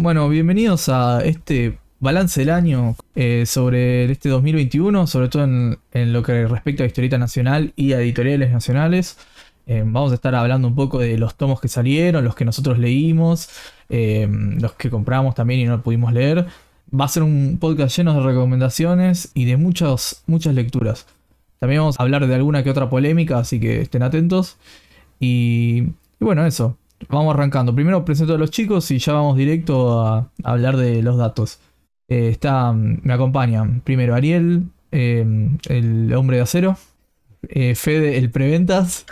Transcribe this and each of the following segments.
Bueno, bienvenidos a este balance del año eh, sobre este 2021, sobre todo en, lo que respecta a historieta nacional y a editoriales nacionales. Eh, vamos a estar hablando un poco de los tomos que salieron, los que nosotros leímos, eh, los que compramos también y no pudimos leer. Va a ser un podcast lleno de recomendaciones y de muchas, muchas lecturas. También vamos a hablar de alguna que otra polémica, así que estén atentos. Y, y bueno, eso. Vamos arrancando. Primero presento a los chicos y ya vamos directo a, hablar de los datos. Eh, está, me acompañan primero Ariel, eh, el hombre de acero, eh, Fede, el preventas,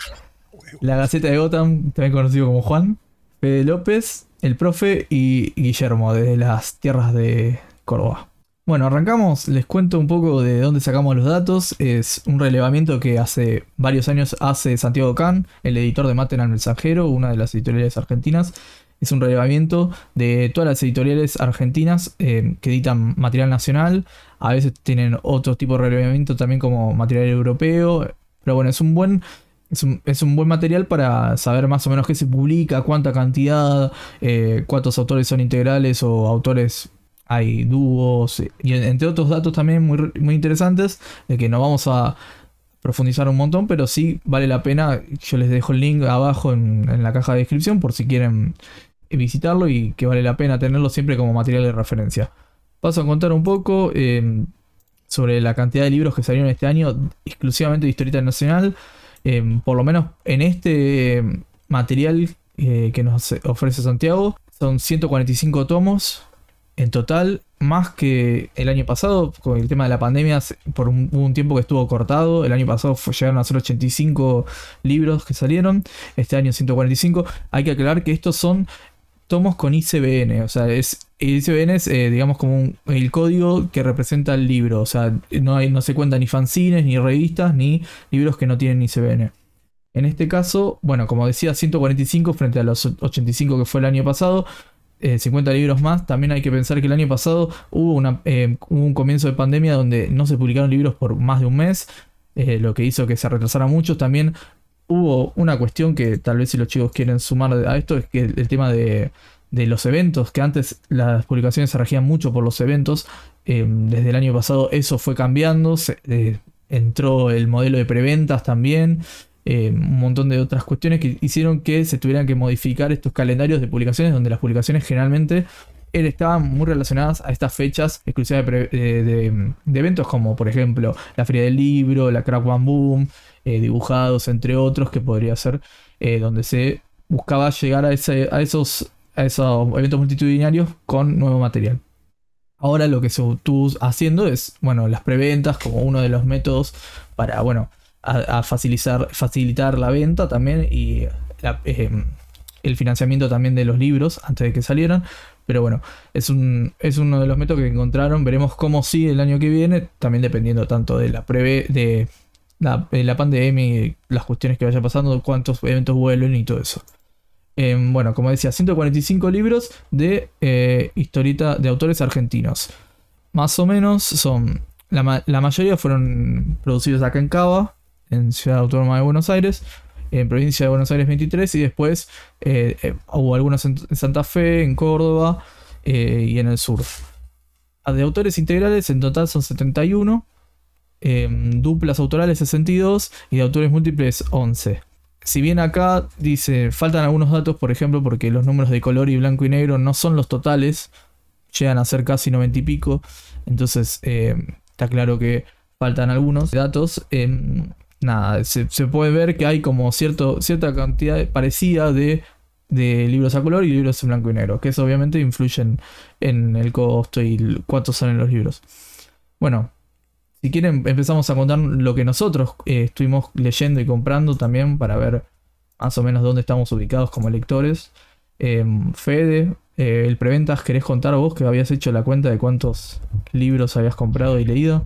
la Gaceta de Gotham, también conocido como Juan, Fede López, el profe y Guillermo, desde las tierras de Córdoba. Bueno, arrancamos, les cuento un poco de dónde sacamos los datos. Es un relevamiento que hace varios años hace Santiago Can, el editor de Maten al Mensajero, una de las editoriales argentinas. Es un relevamiento de todas las editoriales argentinas eh, que editan material nacional. A veces tienen otro tipo de relevamiento también como material europeo. Pero bueno, es un buen es un, buen material para saber más o menos qué se publica, cuánta cantidad, eh, cuántos autores son integrales o autores hay dúos y entre otros datos también muy, muy interesantes, de que no vamos a profundizar un montón, pero sí vale la pena. Yo les dejo el link abajo en, la caja de descripción por si quieren visitarlo y que vale la pena tenerlo siempre como material de referencia. Paso a contar un poco em, sobre la cantidad de libros que salieron este año exclusivamente de historieta nacional. Em, por lo menos en este material eh, que nos ofrece Santiago, son 145 tomos en total, más que el año pasado, con el tema de la pandemia, por un, tiempo que estuvo cortado. El año pasado fue, llegaron a ser 85 libros que salieron, este año 145. Hay que aclarar que estos son tomos con ICBN, o sea, es, ICBN es, eh, digamos, como el código que representa el libro, o sea, no, hay, no se cuentan ni fanzines, ni revistas, ni libros que no tienen ICBN. En este caso, bueno, como decía, 145 frente a los 85 que fue el año pasado, 50 eh, libros más. También hay que pensar que el año pasado hubo, eh, un comienzo de pandemia donde no se publicaron libros por más de un mes, eh, lo que hizo que se retrasara mucho. También hubo una cuestión que tal vez si los chicos quieren sumar a esto, es que el, tema de, los eventos, que antes las publicaciones se regían mucho por los eventos, desde el año pasado eso fue cambiando, entró el modelo de preventas también. Eh, un montón de otras cuestiones que hicieron que se tuvieran que modificar estos calendarios de publicaciones, donde las publicaciones generalmente estaban muy relacionadas a estas fechas exclusivas de, eventos como por ejemplo la Feria del Libro, la Crack One Boom, eh, dibujados, entre otros, que podría ser eh, donde se buscaba llegar a, ese, a, esos, a esos eventos multitudinarios con nuevo material. Ahora lo que se estuvo haciendo es, bueno, las preventas como uno de los métodos para, bueno, a, facilitar, facilitar la venta también y eh, el financiamiento también de los libros antes de que salieran. Pero bueno, es, un, es uno de los métodos que encontraron. Veremos cómo sigue el año que viene, también dependiendo tanto de la preve, de la, pandemia y las cuestiones que vaya pasando, cuántos eventos vuelven y todo eso. Em, bueno, como decía, 145 libros de eh, historieta de autores argentinos. Más o menos son. La, la, mayoría fueron producidos acá en Cava en Ciudad Autónoma de Buenos Aires, en provincia de Buenos Aires 23 y después eh, eh, hubo algunos en, Santa Fe, en Córdoba eh, y en el sur. Ah, de autores integrales en total son 71, em, duplas autorales 62 y de autores múltiples 11. Si bien acá dice, faltan algunos datos, por ejemplo, porque los números de color y blanco y negro no son los totales, llegan a ser casi 90 y pico, entonces está claro que faltan algunos datos. Nada, se, puede ver que hay como cierto, cierta cantidad parecida de, libros a color y libros en blanco y negro, que eso obviamente influyen en el costo y cuántos salen los libros. Bueno, si quieren empezamos a contar lo que nosotros eh, estuvimos leyendo y comprando también para ver más o menos dónde estamos ubicados como lectores. Em, Fede, eh, el preventas, ¿querés contar vos que habías hecho la cuenta de cuántos libros habías comprado y leído?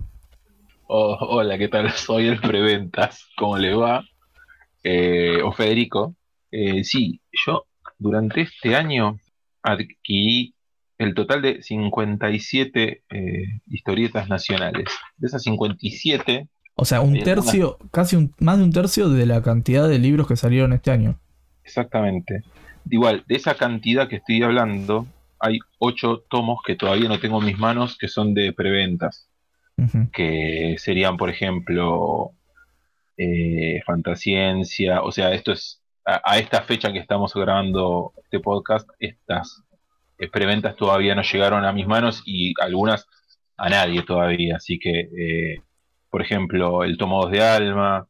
Oh, hola, ¿qué tal? Soy el Preventas. ¿Cómo le va? Eh, o Federico. Eh, sí, yo durante este año adquirí el total de 57 eh, historietas nacionales. De esas 57... O sea, un tercio, casi un, más de un tercio de la cantidad de libros que salieron este año. Exactamente. Igual, de esa cantidad que estoy hablando, hay ocho tomos que todavía no tengo en mis manos que son de preventas, que serían, por ejemplo, eh, Fantasciencia, o sea, esto es a, esta fecha que estamos grabando este podcast, estas eh, preventas todavía no llegaron a mis manos y algunas a nadie todavía, así que, eh, por ejemplo, el tomo 2 de Alma,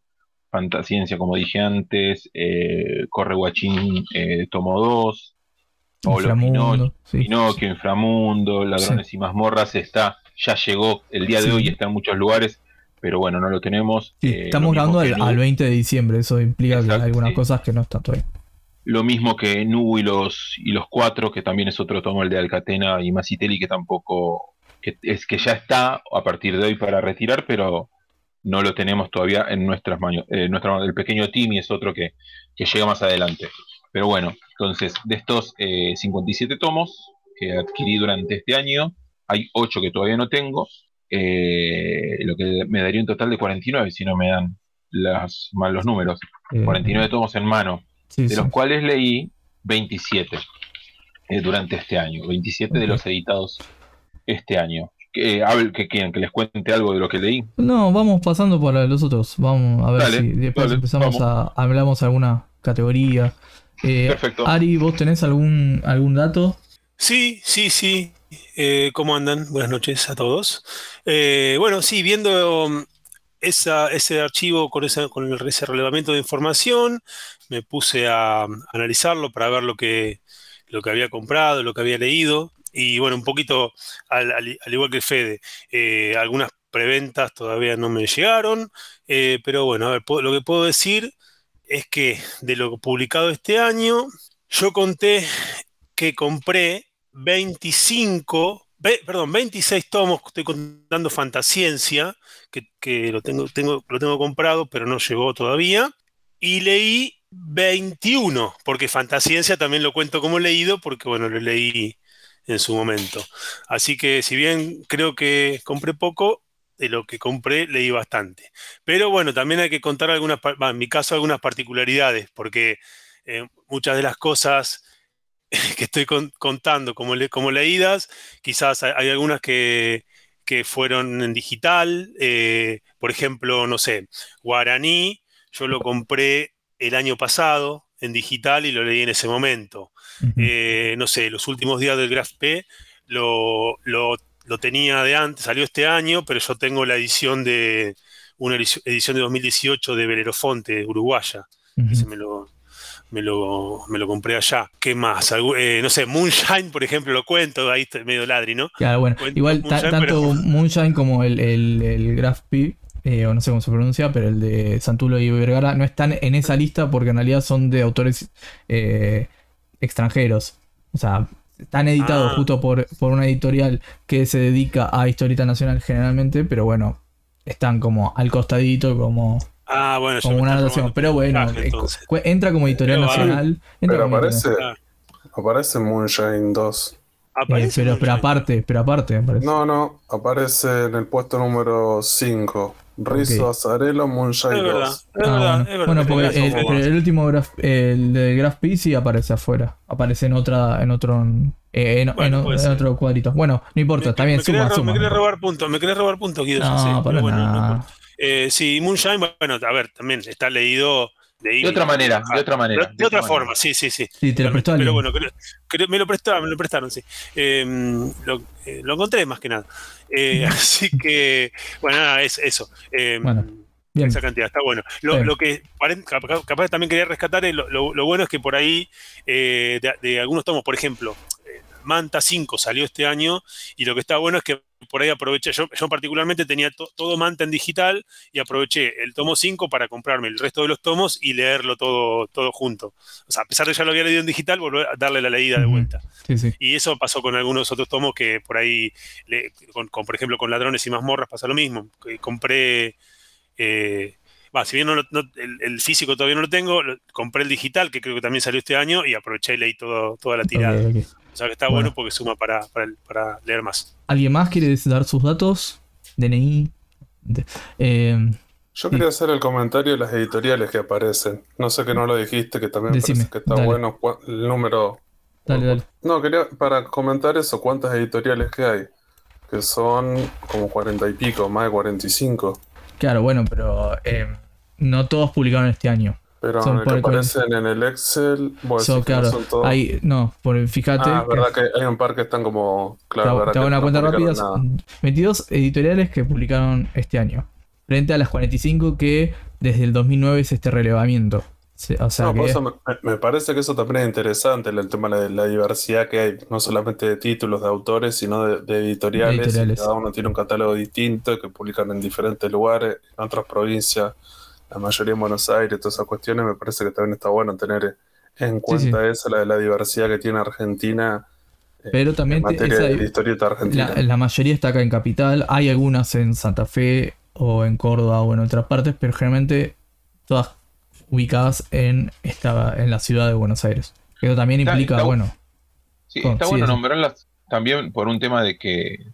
Fantasciencia, como dije antes, eh, Corre Guachín, tomo 2, Pablo Pinocchio, Inframundo, Ladrones y Mazmorras, está, ya llegó el día de hoy, está en muchos lugares, pero bueno, no lo tenemos. Eh, estamos grabando al, 20 de diciembre, eso implica que hay algunas cosas que no están todavía. Lo mismo que Nu y los, y los cuatro, que también es otro tomo, el de Alcatena y Masiteli, que tampoco, que es que ya está a partir de hoy para retirar, pero no lo tenemos todavía en nuestras manos. Eh, el pequeño Timmy es otro que, que llega más adelante. Pero bueno, entonces, de estos 57 eh, tomos que adquirí durante este año, hay 8 que todavía no tengo, eh, lo que me daría un total de 49 si no me dan las, mal los números. 49 eh, tomos en mano, de los cuales leí 27 durante este año, 27 de los editados este año. Que, que quieren que les cuente algo de lo que leí. No, vamos pasando por los otros. Vamos a ver si después empezamos a hablamos alguna categoría. Eh, Perfecto. Ari, ¿vos tenés algún, algún dato? Sí, sí, sí. Eh, ¿Cómo andan? Buenas noches a todos. Eh, bueno, sí, viendo um, ese archivo con, ese relevamiento de información, me puse a, analizarlo para ver lo que, lo que había comprado, lo que había leído. Y bueno, un poquito al, igual que Fede, algunas preventas todavía no me llegaron, pero bueno, a ver, lo que puedo decir es que de lo publicado este año, yo conté que compré 25, perdón, 26 tomos, estoy contando Fantasciencia, que, lo, tengo, lo tengo comprado, pero no llegó todavía, y leí 21, porque Fantasciencia también lo cuento como leído, porque bueno, lo leí en su momento. Así que si bien creo que compré poco, de lo que compré leí bastante. Pero bueno, también hay que contar algunas, en mi caso, algunas particularidades, porque eh, muchas de las cosas que estoy contando como, como leídas, quizás hay, algunas que, fueron en digital, eh, por ejemplo, no sé, Guaraní, yo lo compré el año pasado en digital y lo leí en ese momento. Eh, no sé, los últimos días del Graph P lo, lo lo tenía de antes, salió este año, pero yo tengo la edición de una edición de 2018 de Belerofonte, uruguaya. Ese me lo, me lo, me lo compré allá. ¿Qué más? Eh, no sé, Moonshine, por ejemplo, lo cuento, ahí está medio ladri, ¿no? Claro, bueno, igual tanto Moonshine como el, el, el Graph P, eh, o no sé cómo se pronuncia, pero el de Santulo y Vergara no están en esa lista porque en realidad son de autores eh, extranjeros. O sea, están editados ah. justo por, por una editorial que se dedica a historieta nacional generalmente, pero bueno, están como al costadito, como, ah, bueno, como una anotación. Pero bueno, entra como editorial nacional. pero aparece, aparece Moonshine 2. Eh, pero, pero aparte, pero aparte, No, no, aparece en el puesto número 5. Rizo, Azarelo, Moonshine 2. Ah, bueno, porque el, último graph, el de Graph P sí aparece afuera. Aparece en otra, en otro, eh, en, otro cuadrito. Bueno, no importa, está bien, me suma, Me querés robar puntos, me querés robar puntos, Guido. No, sí, para nada. Eh, sí, Moonshine, bueno, a ver, también está leído de, otra manera, de otra manera. De, otra, forma, sí, sí, sí. Sí, te lo prestó Pero bueno, me lo prestaron, me lo prestaron, sí. Em, eh, lo, encontré más que nada. Eh, así que, bueno, nada, es eso. Bueno. Esa cantidad, está bueno. Lo, que capaz, también quería rescatar, lo, bueno es que por ahí, eh, de, algunos tomos, por ejemplo, Manta 5 salió este año y lo que está bueno es que por ahí aproveché, yo, yo particularmente tenía todo Manta en digital y aproveché el tomo 5 para comprarme el resto de los tomos y leerlo todo, todo junto. O sea, a pesar de que ya lo había leído en digital, volver a darle la leída de vuelta. Y eso pasó con algunos otros tomos que por ahí, con, por ejemplo, con Ladrones y Mazmorras pasa lo mismo. compré... Eh, si bien el, físico todavía no lo tengo, compré el digital, que creo que también salió este año, y aproveché y leí todo, toda la tirada. O sea que está bueno, porque suma para, para, leer más. ¿Alguien más quiere dar sus datos? DNI. Eh, Yo quería hacer el comentario de las editoriales que aparecen. No sé que no lo dijiste, que también parece que está bueno el número Dale, dale. No, quería para comentar eso, cuántas editoriales que hay. Que son como cuarenta y pico, más de 45. Claro, bueno, pero eh, no todos publicaron este año. Pero Son el que por- aparecen en el Excel, bueno, So, sí que no claro, son todos. hay, no, por, fíjate. Ah, que- verdad que hay un par que están como. te Claro, verdad te hago una no cuenta rápida. publicaron nada. 22 editoriales que publicaron este año. Frente a las 45 que desde el 2009 es este relevamiento. O sea No, por que. eso me, me parece que eso también es interesante, el tema de la diversidad que hay, no solamente de títulos de autores, sino de, de editoriales. y Editoriales. Cada uno tiene un catálogo distinto que publican en diferentes lugares, en otras provincias, la mayoría en Buenos Aires, todas esas cuestiones. Me parece que también está bueno tener en cuenta eso, la de la diversidad que tiene Argentina Pero en también te- materia esa- de historieta argentina. la, la mayoría está acá en Capital. Hay algunas en Santa Fe o en Córdoba o en otras partes, pero generalmente todas ubicadas en, esta, en la ciudad de Buenos Aires. Eso también Está- implica, está- bueno, Sí, está sí, bueno sí. nombrarlas también por un tema de que,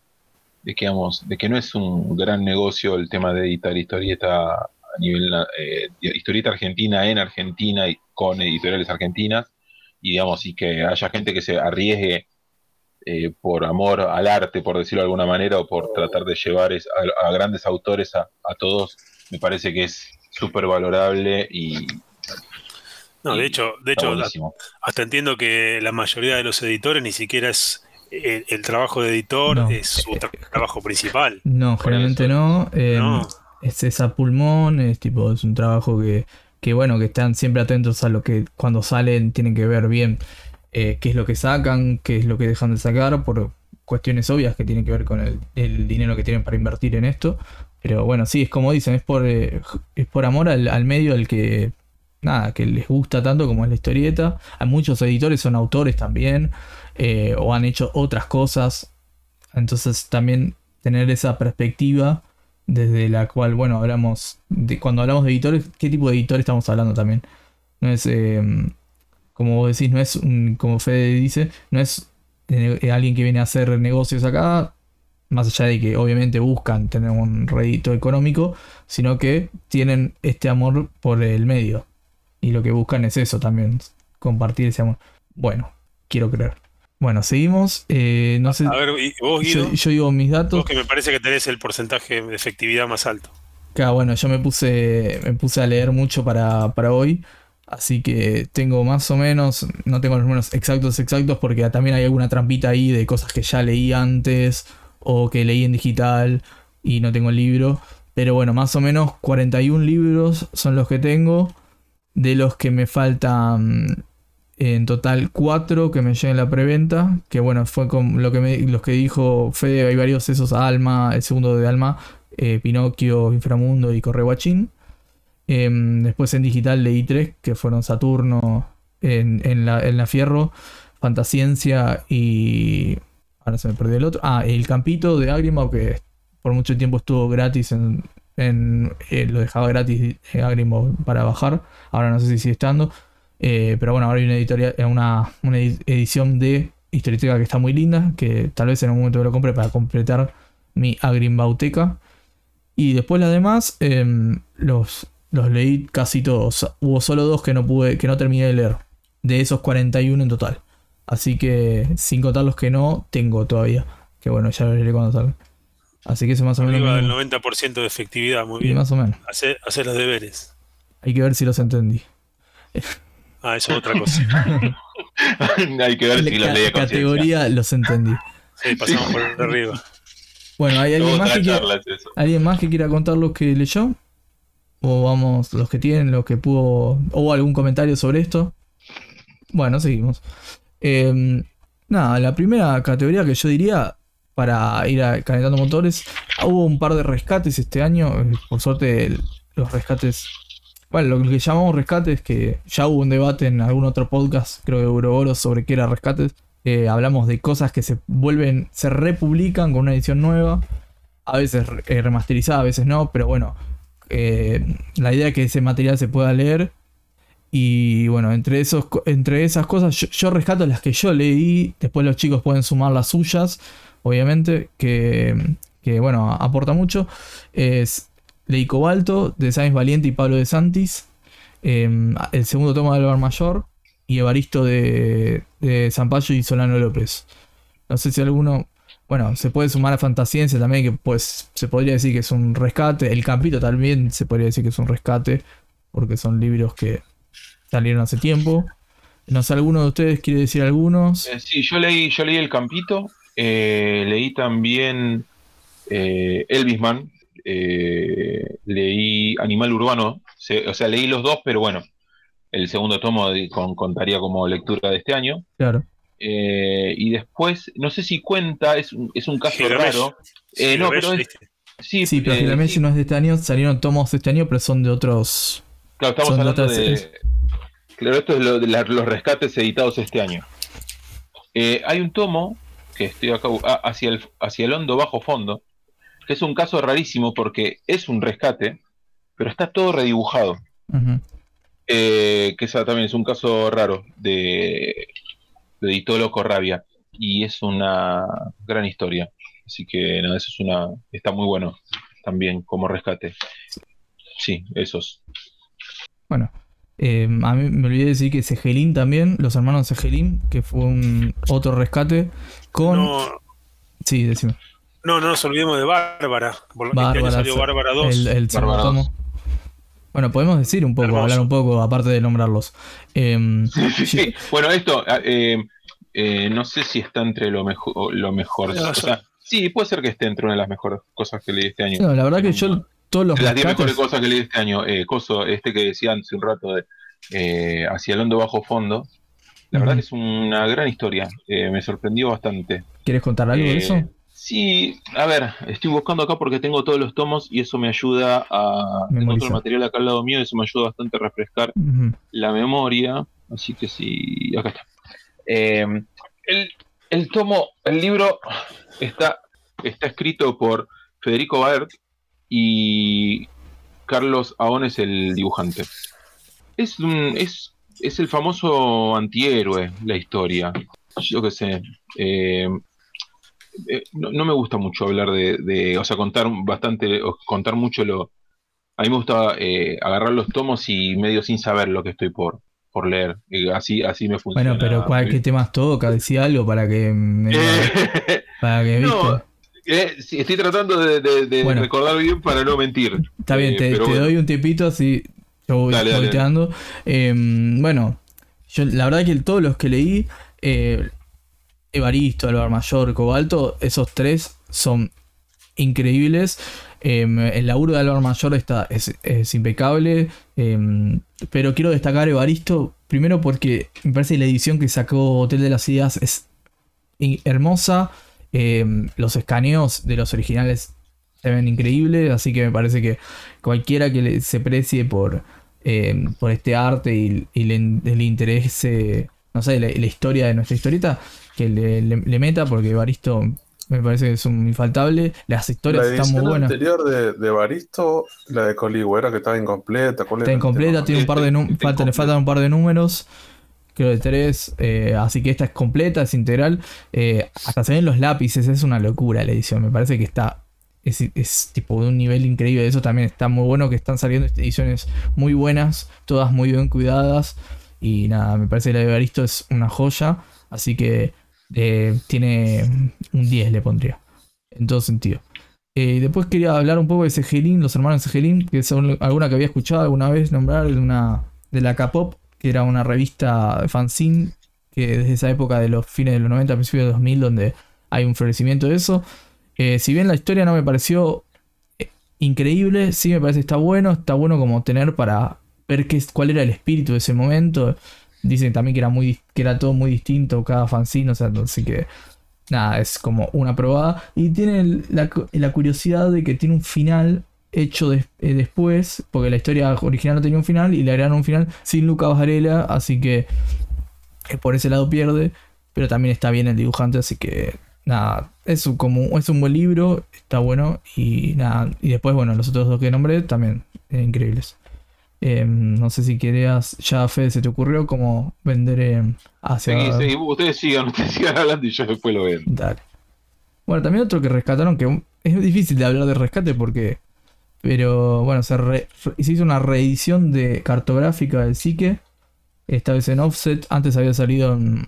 de que, digamos, de que no es un gran negocio el tema de editar historieta a nivel eh, historieta argentina en Argentina y con editoriales argentinas y digamos y que haya gente que se arriesgue eh, por amor al arte, por decirlo de alguna manera, o por tratar de llevar es- a, a grandes autores a, a todos, me parece que es súper valorable y No, de y hecho, de hecho, buenísimo. hasta entiendo que la mayoría de los editores ni siquiera es el, el trabajo de editor, No. es su tra- trabajo principal. no, generalmente eh, No. Es esa pulmón, es tipo, es un trabajo que, que bueno, que están siempre atentos a lo que cuando salen tienen que ver bien eh, qué es lo que sacan, qué es lo que dejan de sacar, por cuestiones obvias que tienen que ver con el, dinero que tienen para invertir en esto. Pero bueno, sí, es como dicen, es por, eh, es por amor al, al medio al que, nada, que les gusta tanto como es la historieta. Hay muchos editores, son autores también, eh, o han hecho otras cosas. Entonces también tener esa perspectiva desde la cual, bueno, hablamos, de, cuando hablamos de editores, ¿qué tipo de editor estamos hablando también? No es, eh, como vos decís, no es, un- como Fede dice, no es eh, alguien que viene a hacer negocios acá, más allá de que obviamente buscan tener un rédito económico, sino que tienen este amor por el medio. Y lo que buscan es eso también, compartir ese amor. Bueno, quiero creer. Bueno, seguimos. eh, no sé, A ver, vos, Guido, yo, yo digo mis datos. vos que me parece que tenés el porcentaje de efectividad más alto. Claro, bueno, yo me puse, me puse a leer mucho para, para hoy, así que tengo más o menos, no tengo los números exactos exactos porque también hay alguna trampita ahí de cosas que ya leí antes o que leí en digital y no tengo el libro, pero bueno, más o menos 41 libros son los que tengo, de los que me faltan en total 4 que me lleguen la preventa, que bueno, fue con lo que me, los que dijo Fede, hay varios esos, Alma, el segundo de Alma, eh, Pinocchio, Inframundo y Correguachín. Em, después en digital leí tres, que fueron Saturno, en, en la, en la Fierro, Fantasciencia y... Ahora se me perdió el otro. Ah, El Campito de Agrimau, que por mucho tiempo estuvo gratis en... en- eh, lo dejaba gratis eh, Agrimau para bajar. Ahora no sé si sigue estando. Eh, pero bueno, ahora hay una, editorial, eh, una, una edi- edición de Historieteca que está muy linda, que tal vez en algún momento me lo compre para completar mi Agrimbauteca. Y después las demás, em, los, los leí casi todos. Hubo solo dos que no pude, que no terminé de leer. De esos 41 en total. Así que, sin contar los que no, tengo todavía. Que bueno, ya lo leeré cuando salga. Así que eso más o menos. Arriba del me- 90% de efectividad, muy y bien. más o menos. Hacer, hacer los deberes. Hay que ver si los entendí. Ah, eso es otra cosa. Hay que ver si los Ca- leí a conciencia. categoría los entendí. Sí, pasamos por arriba. Bueno, ¿hay alguien más, que quiera. ¿alguien más que quiera contar lo que leyó? O vamos, los que tienen, los que pudo. ¿O algún comentario sobre esto? Bueno, seguimos. Em, nada, la primera categoría que yo diría para ir a- calentando motores, hubo un par de rescates este año. eh, Por suerte, los rescates. Bueno, lo que llamamos rescates, que ya hubo un debate en algún otro podcast, creo que Euroboros, sobre qué era rescates. Hablamos de cosas que se vuelven, se republican con una edición nueva. A veces eh, remasterizada, a veces no, pero bueno. eh, la idea es que ese material se pueda leer. Y bueno, entre, esos, entre esas cosas, yo, yo rescato las que yo leí. Después los chicos pueden sumar las suyas, obviamente, que, que bueno, aporta mucho. Es Leí Cobalto, de Sáenz Valiente y Pablo de Santis. eh, el segundo tomo de Álvaro Mayor. y Evaristo de, de Zampayo y Solano López. No sé si alguno. Bueno, se puede sumar a Fantasciense también, que pues se podría decir que es un rescate. El Campito también se podría decir que es un rescate, porque son libros que salieron hace tiempo. No sé, ¿alguno de ustedes quiere decir algunos? Eh, sí, yo leí, yo leí El Campito, eh, leí también eh, Elvisman, eh, leí Animal Urbano, se- o sea, leí los dos, pero bueno, el segundo tomo de- con- contaría como lectura de este año. Claro. Eh, y después, no sé si cuenta, es un, es un caso Gilgamesh. raro. Eh, no, pero es, sí, Sí, pero Gilgamesh sí, no es de este año, salieron tomos de este año, pero son de otros. claro, estamos son de hablando de, series. claro, esto es lo de la- los rescates editados este año. Eh, hay un tomo que estoy acá, ah, hacia el, hacia el hondo bajo fondo, que es un caso rarísimo porque es un rescate, pero está todo redibujado. Eh, que esa también es un caso raro de, de Ditolo Corrabia y es una gran historia. Así que nada, eso es una. Está muy bueno también como rescate. Sí, esos. Bueno, eh, a mí me olvidé de decir que Segelín también, los hermanos Segelín, que fue un otro rescate con. No, Sí, decime. No, no nos olvidemos de Bárbara. Por- Este año Bárbara, salió Bárbara 2. El, el segundo Bárbara tomo. Bueno, podemos decir un poco, Hermoso. hablar un poco, aparte de nombrarlos. Em, Sí, Bueno, esto, ah, eh, eh, no sé si está entre lo mejor. Lo mejor No, o sea, sí, puede ser que esté entre una de las mejores cosas que leí este año. no, la verdad que yo todos los las 10 mejores cosas que leí este año, eh, Coso, este que decía hace un rato de eh, Hacia el hondo bajo fondo, la verdad que es una gran historia, eh, me sorprendió bastante. ¿Quieres contar algo de eso? Sí, a ver, estoy buscando acá porque tengo todos los tomos y eso me ayuda a... Tengo todo Memorizar. el material acá al lado mío y eso me ayuda bastante a refrescar la memoria, así que sí, acá está. Eh, el, el tomo, el libro está, está escrito por Federico Baert y Carlos Aón es el dibujante. Es, un, es, es el famoso antihéroe, la historia. Yo qué sé. eh, eh, no, no me gusta mucho hablar de, de- o sea, contar bastante, o contar mucho lo, a mí me gusta eh, agarrar los tomos y medio sin saber lo que estoy por, por leer. Así, así me funciona. Bueno, pero ¿cuál, ¿qué temas toca? Decía algo para que me- Eh, para que no, viste. eh, estoy tratando de, de- de Bueno. recordar bien para no mentir. Está bien, te, pero te bueno. doy un tiempito así. Yo voy Dale. Eh, bueno, yo la verdad que todos los que leí, eh, Evaristo, Álvaro Mayor, Cobalto, esos tres son increíbles. Eh, el laburo de Álvaro Mayor está, es, impecable. eh, pero quiero destacar Evaristo, primero porque me parece que la edición que sacó Hotel de las Ideas es hermosa. eh, los escaneos de los originales se ven increíbles, así que me parece que cualquiera que se precie por, por este arte y, y le, le interese, no sé, la, la historia de nuestra historieta, que le, le- le meta, porque Evaristo me parece que es un infaltable. Las historias La están muy edición buenas. anterior de, de Baristo, la de Coligüera, que estaba incompleta. ¿cuál Está incompleta, tiene un par de Está falta, le faltan un par de números. Creo de tres. eh, así que esta es completa, es integral. eh, hasta se ven los lápices, es una locura la edición. Me parece que está. Es, es tipo de un nivel increíble. Eso también está muy bueno. Que están saliendo ediciones muy buenas. Todas muy bien cuidadas. Y nada, me parece que la de Evaristo es una joya. Así que eh, tiene un 10 le pondría. En todo sentido. Eh, después quería hablar un poco de Segelin, los hermanos Segelin, que son alguna que había escuchado alguna vez nombrar de una de la K-pop, que era una revista de fanzine que desde esa época de los fines de los 90, principios de 2000, donde hay un florecimiento de eso. Eh, si bien la historia no me pareció eh, increíble, sí me parece que está bueno, está bueno como tener para ver qué, cuál era el espíritu de ese momento. Dicen también que era muy que era todo muy distinto cada fanzine, o sea, así que nada, es como una probada. Y tiene la, la curiosidad de que tiene un final hecho des- eh, después, porque la historia original no tenía un final y le agregaron un final sin Luca Varela, así que eh, por ese lado pierde, pero también está bien el dibujante, así que nada, es un, como, es un buen libro, está bueno y nada, y después bueno, los otros dos que nombré también eh, increíbles. Eh, no sé si querías, ya Fede, se te ocurrió cómo vender eh, hacia... Sí, sí, ustedes sigan, ustedes sigan hablando y yo después lo veo. Dale. Bueno, también otro que rescataron, que es difícil de hablar de rescate porque... Pero bueno, se, re- se hizo una reedición de cartográfica del Psique, esta vez en offset. Antes había salido en,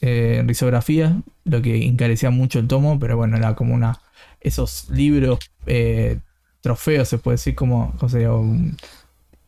eh, en risografía, lo que encarecía mucho el tomo, pero bueno, era como una. Esos libros eh, trofeos, se puede decir, como. O sea, un-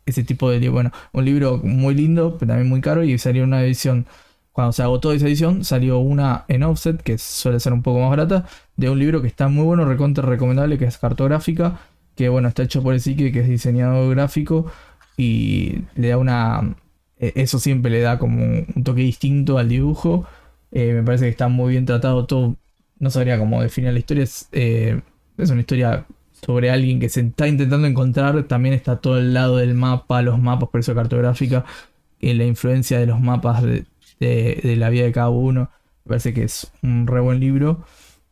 ese tipo de. Bueno, un libro muy lindo, pero también muy caro, y salió una edición. Cuando se agotó esa edición, salió una en offset, que suele ser un poco más barata, de un libro que está muy bueno, recontra recomendable, que es cartográfica, que bueno, está hecho por el Psique, que es diseñador gráfico, y le da una. eh, Eso siempre le da como un toque distinto al dibujo. Eh, me parece que está muy bien tratado todo. No sabría cómo definir la historia. Es, eh, es una historia sobre alguien que se está intentando encontrar. También está todo el lado del mapa, los mapas, por eso cartográfica. eh, la influencia de los mapas de, de- la vida de cada uno. Me parece que es un re buen libro.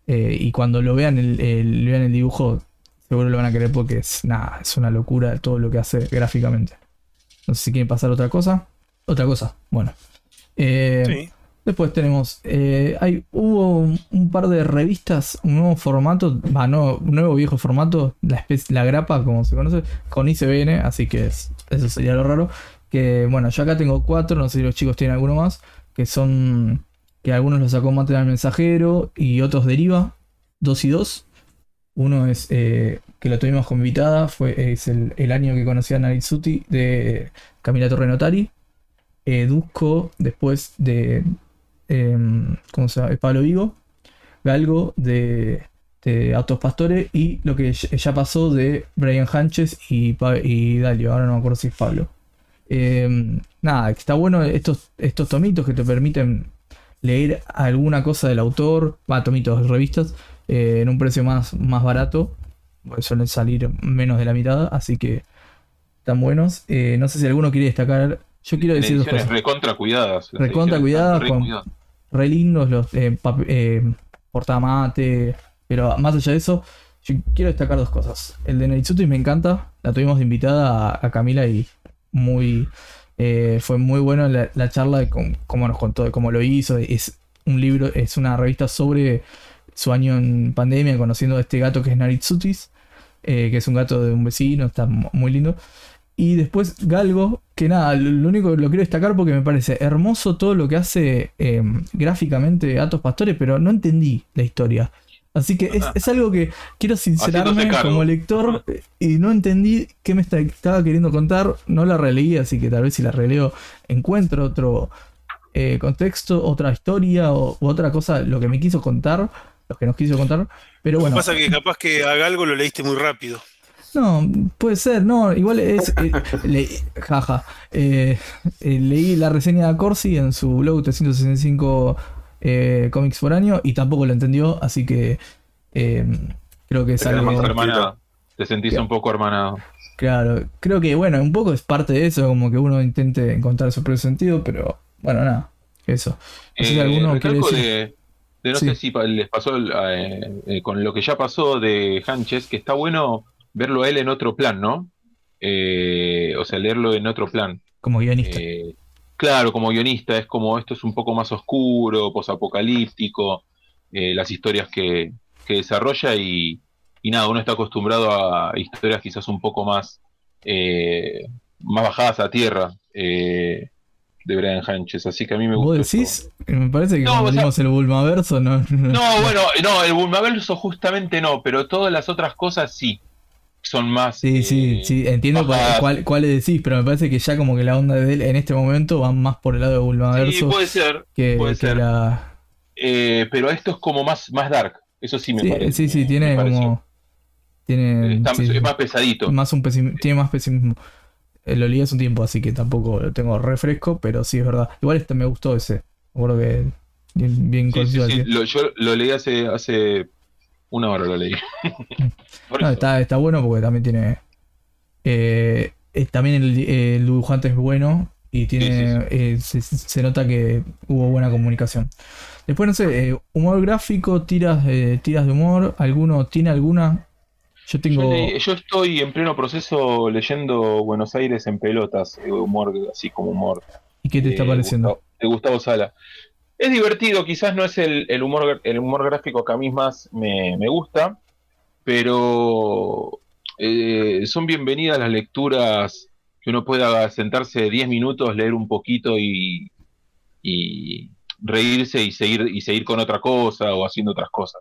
Eh, y cuando lo vean el, el- vean el dibujo, seguro lo van a querer porque es nada, es una locura todo lo que hace gráficamente. No sé si quieren pasar otra cosa. Otra cosa, bueno. Eh, Sí. Después tenemos, eh, hay, hubo un, par de revistas, un nuevo formato, va, no, un nuevo viejo formato, la, especie- la grapa, como se conoce, con ICBN, así que es- eso sería lo raro. Que bueno, yo acá tengo cuatro, no sé si los chicos tienen alguno más, que son, que algunos los sacó Material Mensajero y otros deriva, dos y dos. Uno es, eh, que lo tuvimos como invitada, fue, es el, año que conocí a Naritsuti de Camila Torre Notari. Eh, Dusko, después de em, ¿cómo se llama? Pablo Vigo, Galgo de, de Autos Pastores y lo que ya pasó de Brian Hanches y, y Dalio, ahora no me acuerdo si es Pablo. Em, nada, está bueno estos, estos tomitos que te permiten leer alguna cosa del autor, va, tomitos, revistas, eh, en un precio más, más barato, porque suelen salir menos de la mitad, así que están buenos. Eh, no sé si alguno quiere destacar, yo quiero decir dos cosas. recontra con- cuidadas. Re lindos los eh, eh, portamate. Pero más allá de eso, yo quiero destacar dos cosas. El de Neitsuti me encanta. La tuvimos de invitada a, Camila y muy eh, fue muy bueno la, la charla de cómo, cómo nos contó, de cómo lo hizo. Es un libro, es una revista sobre su año en pandemia, conociendo a este gato que es Naritsutis, eh, que es un gato de un vecino, está mu- muy lindo. Y después Galgo, que nada, lo único que lo quiero destacar porque me parece hermoso todo lo que hace eh, gráficamente Atos Pastores, pero no entendí la historia. Así que es, es algo que quiero sincerarme como lector eh, y no entendí qué me estaba queriendo contar. No la releí, así que tal vez si la releo encuentro otro eh, contexto, otra historia o u otra cosa, lo que me quiso contar, lo que nos quiso contar. Pero Lo que bueno, pasa que capaz que a Galgo lo leíste muy rápido. No, puede ser, no, igual es. eh, le- jaja. Eh, eh, leí la reseña de Corsi en su blog 365 eh, cómics por año y tampoco lo entendió, así que creo que es algo. Te sentís un poco hermanado. Claro, creo que bueno, un poco es parte de eso, como que uno intente encontrar su propio sentido, pero bueno, nada, eso. No sé si alguno quiere recalco decir. de, de no Sí. sé si les pasó eh, eh, con lo que ya pasó de Hanches, que está bueno verlo a él en otro plan, ¿no? Eh, o sea, leerlo en otro plan. Como guionista. Eh, claro, como guionista, es como esto es un poco más oscuro, posapocalíptico, eh, las historias que, que desarrolla y, y nada, uno está acostumbrado a historias quizás un poco más, eh, más bajadas a tierra de Brian Hanches, así que a mí me gusta. ¿Vos decís? Me parece que No, cuando o sea- leímos el Bulmaverso no. No, bueno, no, el Bulmaverso justamente no, pero todas las otras cosas sí. Son más. Sí, sí, eh, sí, entiendo cuál- cuál- decís, pero me parece que ya como que la onda de él en este momento va más por el lado de Sí, Bulmaverso puede ser. que, puede que ser. la... eh, pero esto es como más, más dark. Eso sí me Sí, parece. sí, sí, tiene como... Tiene, Está- sí, es más pesadito. más un pesim- tiene más pesimismo. Eh, Lo leí hace un tiempo, así que tampoco lo tengo refresco, pero sí es verdad. Igual este me gustó ese. Me acuerdo que bien, bien Sí, sí, sí, lo- yo lo leí hace, hace una hora, lo leí. No, está, está bueno porque también tiene. eh, eh, también el, el dibujante es bueno y tiene eh, se, se nota que hubo buena comunicación. Después, no sé, eh, humor gráfico, tiras, de tiras de humor, ¿alguno tiene alguna? Yo Yo, tengo. yo estoy en pleno proceso leyendo Buenos Aires en pelotas, eh, humor, así como humor. ¿Y qué te está pareciendo? Gustavo- de Gustavo Sala. Es divertido, quizás no es el, humor, el humor gráfico que a mí más me, me gusta, pero eh, son bienvenidas las lecturas que uno pueda sentarse 10 minutos, leer un poquito y, y reírse y seguir, y seguir con otra cosa o haciendo otras cosas.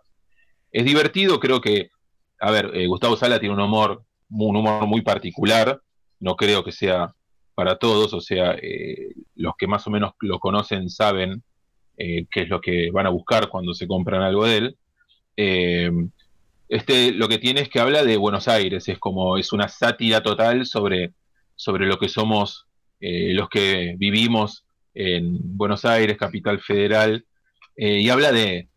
Es divertido, creo que, a ver, eh, Gustavo Sala tiene un humor, un humor muy particular, no creo que sea para todos, o sea, eh, los que más o menos lo conocen saben eh, qué es lo que van a buscar cuando se compran algo de él. este, lo que tiene es que habla de Buenos Aires, es como, es una sátira total sobre, sobre lo que somos los que vivimos en Buenos Aires, capital federal, y habla de,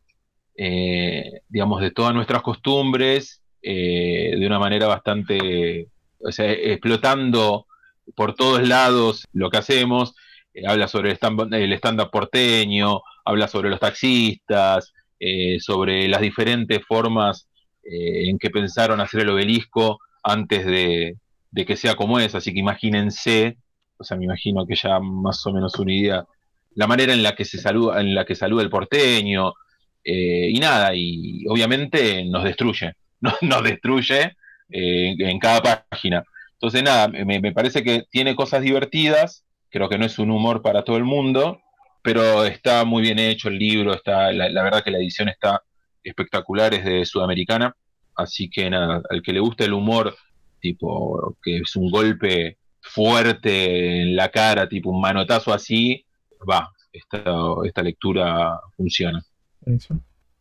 eh, digamos, de todas nuestras costumbres eh, de una manera bastante, o sea, explotando por todos lados lo que hacemos. Eh, habla sobre el stand-up porteño, habla sobre los taxistas, sobre las diferentes formas en que pensaron hacer el obelisco antes de, de, que sea como es. Así que imagínense, o sea, me imagino que ya más o menos una idea, la manera en la que se saluda, en la que saluda el porteño, eh, y nada, y obviamente nos destruye, nos, destruye eh, en cada página. Entonces nada, me, parece que tiene cosas divertidas, creo que no es un humor para todo el mundo, pero está muy bien hecho el libro, está, la, verdad que la edición está espectacular, es de Sudamericana, así que nada, al que le guste el humor, tipo que es un golpe fuerte en la cara, tipo un manotazo así, va, esta, esta lectura funciona.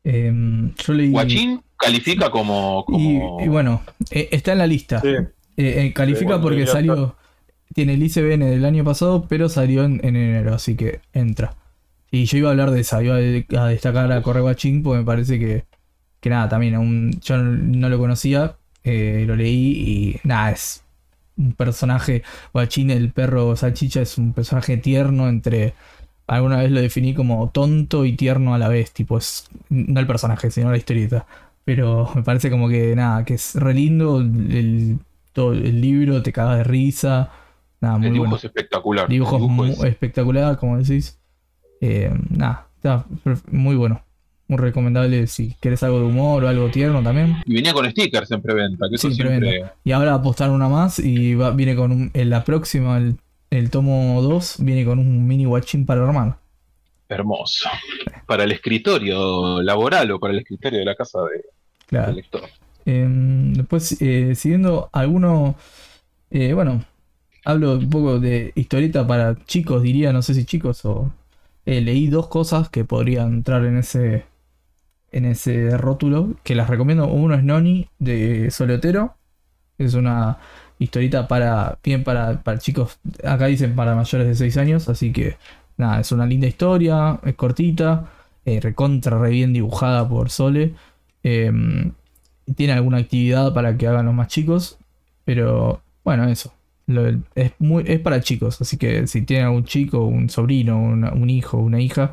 Em, yo leí... Guachín califica como. Y, bueno, eh, está en la lista. Eh, eh, califica porque salió. Tiene el ICBN del año pasado, pero salió en, enero, así que entra. Y yo iba a hablar de esa, iba a, destacar a Corre Guachín, porque me parece que, que nada, también yo no, lo conocía, lo leí y nada, es un personaje. Guachín, el perro salchicha, es un personaje tierno entre alguna vez lo definí como tonto y tierno a la vez, tipo, es no el personaje, sino la historieta. Pero me parece como que nada, que es re lindo, el, todo el libro te caga de risa. Nada, muy el dibujo bueno. es espectacular. Dibujo, espectacular, como decís. Eh, nada, está muy bueno. Muy recomendable si querés algo de humor o algo tierno también. Y venía con stickers en preventa, que eso siempre... Y ahora apostar una más y viene con en la próxima, el el tomo 2 viene con un mini watching para armar. Hermoso. Para el escritorio laboral o para el escritorio de la casa de, del lector. Em, después, eh, siguiendo alguno. Eh, bueno, hablo un poco de historieta para chicos, diría, no sé si chicos o. Eh, leí dos cosas que podrían entrar en ese. En ese rótulo. Que las recomiendo. Uno es Noni de Solotero. Es una historita para, bien para, para chicos, acá dicen para mayores de 6 años, así que nada, es una linda historia, es cortita, eh, recontra, re bien dibujada por Sole. Em, tiene alguna actividad para que hagan los más chicos, pero bueno, eso. Es, es para chicos, así que si tienen algún chico, un sobrino, un hijo, una hija,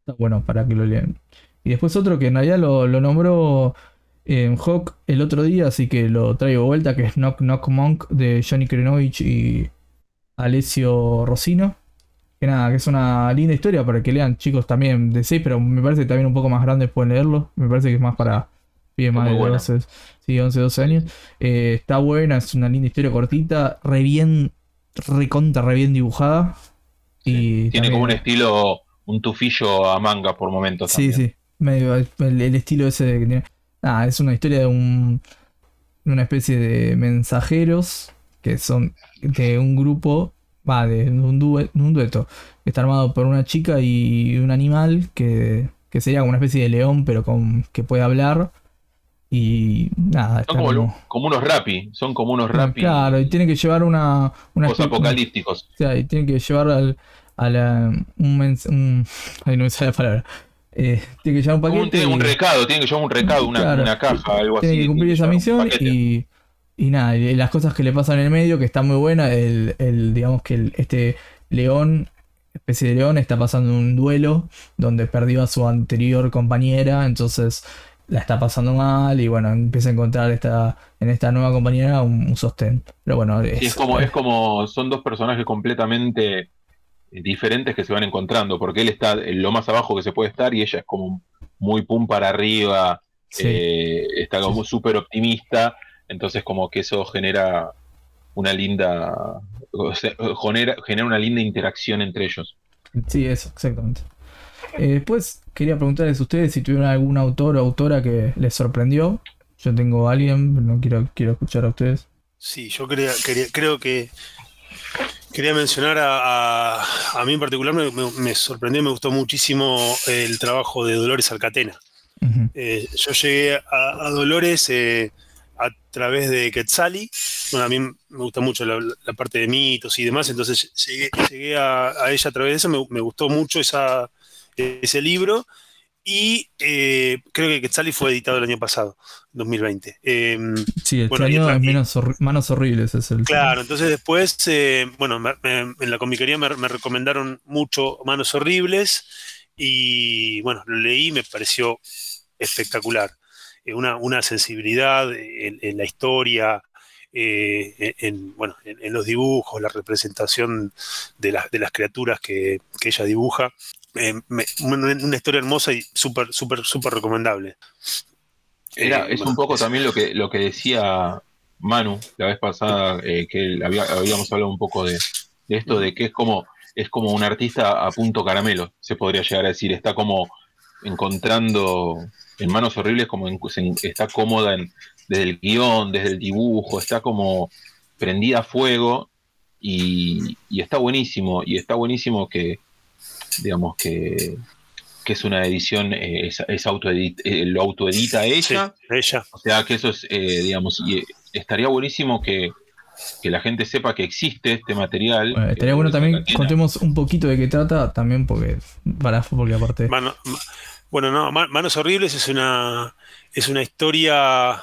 está bueno para que lo lean. Y después otro que en realidad lo, lo nombró en Hawk el otro día, así que lo traigo vuelta, que es Knock Knock Monk de Johnny Krenovich y Alessio Rosino. Que nada, que es una linda historia para que lean chicos también de 6, pero me parece que también un poco más grandes pueden leerlo. Me parece que es más para pibes más de 12, sí, 11, 12 años. Eh, está buena, es una linda historia cortita, re bien, recontra, re bien dibujada. Y Tiene como un estilo, un tufillo a manga por momentos. Sí, sí, medio el, el estilo ese que tiene. Ah, es una historia de un, una especie de mensajeros que son de un grupo, va, de un, dueto, que está armado por una chica y un animal que, sería como una especie de león, pero con que puede hablar. Y nada, son como, como, unos rapi, son como unos rapi. Claro, y tiene que llevar una. una apocalípticos. O sea, y tiene que llevar al, a la, un, un, Ay, no me sale la palabra. Eh, tiene que llevar un paquete. Un, un recado, tiene que llevar un recado, una, caja, algo así. Tiene que cumplir esa misión y, y nada, las cosas que le pasan en el medio, que está muy buena, el, el digamos que este león, especie de león, está pasando un duelo donde perdió a su anterior compañera, entonces la está pasando mal y bueno, empieza a encontrar esta, en esta nueva compañera un, sostén. Pero bueno, es, como, es como, son dos personajes completamente diferentes que se van encontrando, porque él está en lo más abajo que se puede estar y ella es como muy pum para arriba, eh, está como súper optimista, entonces como que eso genera una linda, genera, genera una linda interacción entre ellos. Sí, eso, exactamente. Eh, después quería preguntarles a ustedes si tuvieron algún autor o autora que les sorprendió. Yo tengo a alguien, pero no quiero, quiero escuchar a ustedes. Sí, yo quería, creo que quería mencionar a, a, mí en particular, me, me, sorprendió, me gustó muchísimo el trabajo de Dolores Alcatena. Eh, yo llegué a, Dolores eh, a través de Quetzali. Bueno, a mí me gusta mucho la, parte de mitos y demás, entonces llegué, a, ella a través de eso, me, gustó mucho esa, ese libro. Y eh, creo que Quetzali fue editado el año pasado, 2020. Em, sí, este año es menos Manos Horribles es el Claro, entonces después, bueno, en la comiquería me, me, recomendaron mucho Manos Horribles y bueno, lo leí, me pareció espectacular. Eh, una, una, sensibilidad en, la historia, eh, en, bueno, en, los dibujos, la representación de, de las criaturas que, ella dibuja. Eh, una, historia hermosa y súper, súper, súper recomendable. Era, es un poco también lo que, lo que decía Manu la vez pasada, que habíamos hablado un poco de, de, esto, de que es como, es como un artista a punto caramelo, se podría llegar a decir. Está como encontrando en manos horribles, como está cómoda desde el guion, desde el dibujo, está como prendida a fuego y, está buenísimo. Y está buenísimo que, digamos, que, es una edición, eh, es, eh, lo autoedita ella. ella. O sea, que eso es, eh, digamos, y estaría buenísimo que, la gente sepa que existe este material. estaría bueno también contemos un poquito de qué trata, también porque, para, porque aparte... Bueno, no, Manos Horribles es una, es una historia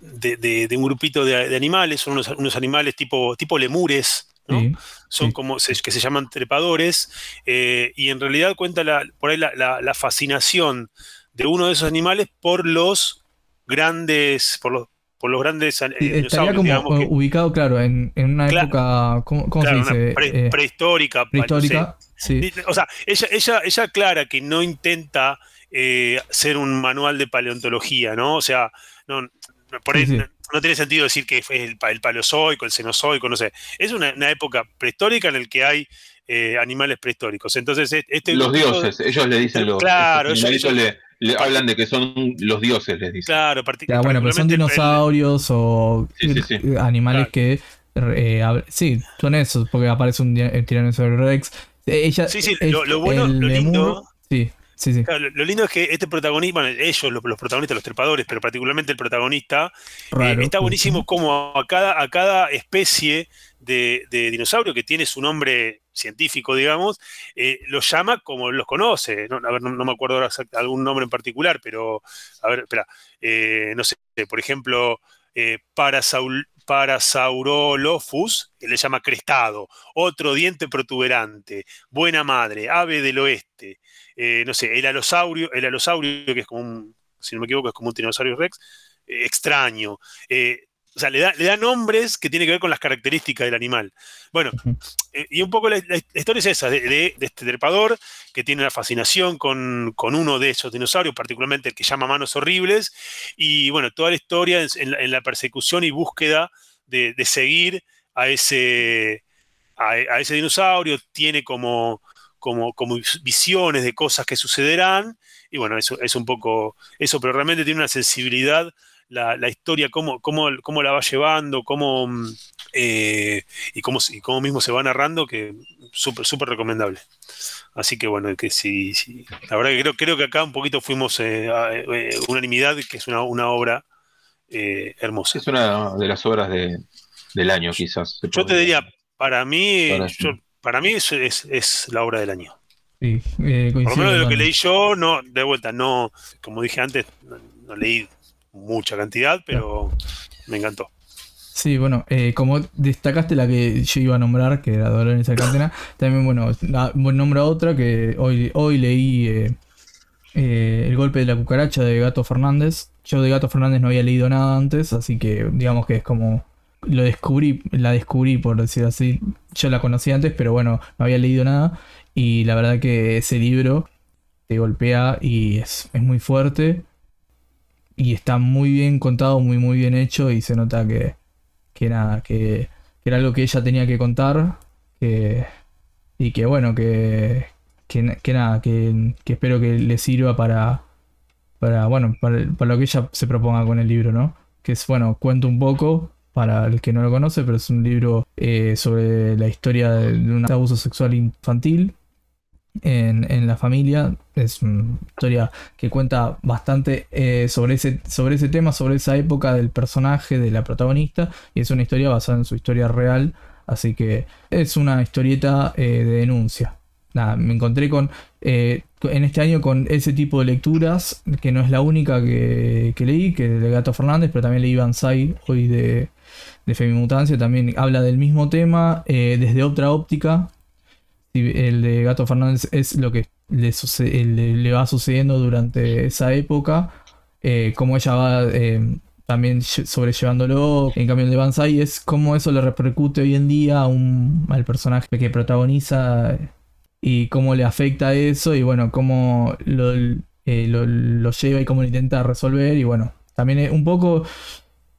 de, un grupito de, animales, son unos, animales tipo, tipo lemures, ¿no? son como que se llaman trepadores, eh, y en realidad cuenta la, por ahí la, fascinación de uno de esos animales por los grandes, por los, por los grandes eh, Estaría como ubicado, claro, en, una época, ¿cómo, se dice? Eh, prehistórica. Prehistórica, sí. O sea, ella, ella, ella aclara que no intenta eh, ser un manual de paleontología, ¿no? O sea, no, por ahí, No, tiene sentido decir que fue el, el paleozoico, el cenozoico, no sé. Es una, época prehistórica en la que hay eh, animales prehistóricos. Entonces, este los dioses, ellos le dicen los. Claro, ellos, le, hablan de que son los dioses, les dicen. Claro, particularmente. bueno, pero son dinosaurios o animales que. Eh, sí, son esos, porque aparece un tiranosaurio Rex. Ella, sí, sí, lo, bueno, lo lindo. sí lo, lindo es que este protagonista, bueno, ellos, los, protagonistas, los trepadores, pero particularmente el protagonista, eh, está buenísimo como a cada, a cada especie de, dinosaurio que tiene su nombre científico, digamos, eh, los llama como los conoce. No, a ver, no, me acuerdo ahora algún nombre en particular, pero, a ver, espera, eh, no sé, por ejemplo, Parasaul, Parasaurolophus, que le llama crestado, otro diente protuberante, buena madre, ave del oeste, eh, no sé, el alosaurio, el alosaurio, que es como un, si no me equivoco, es como un dinosaurio rex, eh, extraño. Eh, o sea, le da, le da, nombres que tienen que ver con las características del animal. Bueno, y un poco la, historia es esa, de, este trepador que tiene una fascinación con, uno de esos dinosaurios, particularmente el que llama Manos Horribles, y bueno, toda la historia en, la, persecución y búsqueda de, seguir a ese, a ese dinosaurio, tiene como como, visiones de cosas que sucederán, y bueno, eso es un poco eso, pero realmente tiene una sensibilidad la, historia, cómo, cómo, cómo, la va llevando, cómo, mm, eh, y, cómo, y cómo mismo se va narrando, que súper, súper recomendable. Así que bueno, que sí, sí, la verdad que creo, creo que acá un poquito fuimos eh, eh, unanimidad, que es una, una obra hermosa. Es una de las obras de, del año, quizás. Yo te diría, para mí, para mí es, es, la obra del año. Sí, eh, Por lo menos de lo que leí yo, no, de vuelta, no, como dije antes, no, leí mucha cantidad, pero me encantó. Sí, bueno, eh, como destacaste la que yo iba a nombrar, que era Dolores Alcántara, también, bueno, a otra que hoy, hoy leí eh, El golpe de la cucaracha de Gato Fernández. Yo de Gato Fernández no había leído nada antes, así que digamos que es como lo descubrí, la descubrí por decir así. Yo la conocí antes, pero bueno, no había leído nada. Y la verdad que ese libro te golpea y es, muy fuerte. Y está muy bien contado, muy muy bien hecho. Y se nota que, que nada, que, era algo que ella tenía que contar. y que bueno, que, que, nada, que, espero que le sirva para, para bueno, para, lo que ella se proponga con el libro, ¿no? Que es, bueno, cuento un poco para el que no lo conoce, pero es un libro eh, sobre la historia de, un abuso sexual infantil en, la familia. Es una historia que cuenta bastante eh, sobre, ese, sobre ese tema, sobre esa época del personaje, de la protagonista, y es una historia basada en su historia real, así que es una historieta eh, de denuncia. Nada, me encontré con en este año con ese tipo de lecturas, que no es la única que, leí, que de Gato Fernández, pero también leí Banzai hoy de, de Femimutancia, también habla del mismo tema desde otra óptica, el de Gato Fernández es lo que le, va sucediendo durante esa época, eh, como ella va eh, también sobrellevándolo. En cambio, el de Banzai es como eso le repercute hoy en día al personaje que protagoniza y cómo le afecta eso y bueno, cómo lo, eh, lo, lleva y cómo lo intenta resolver. Y bueno, también un poco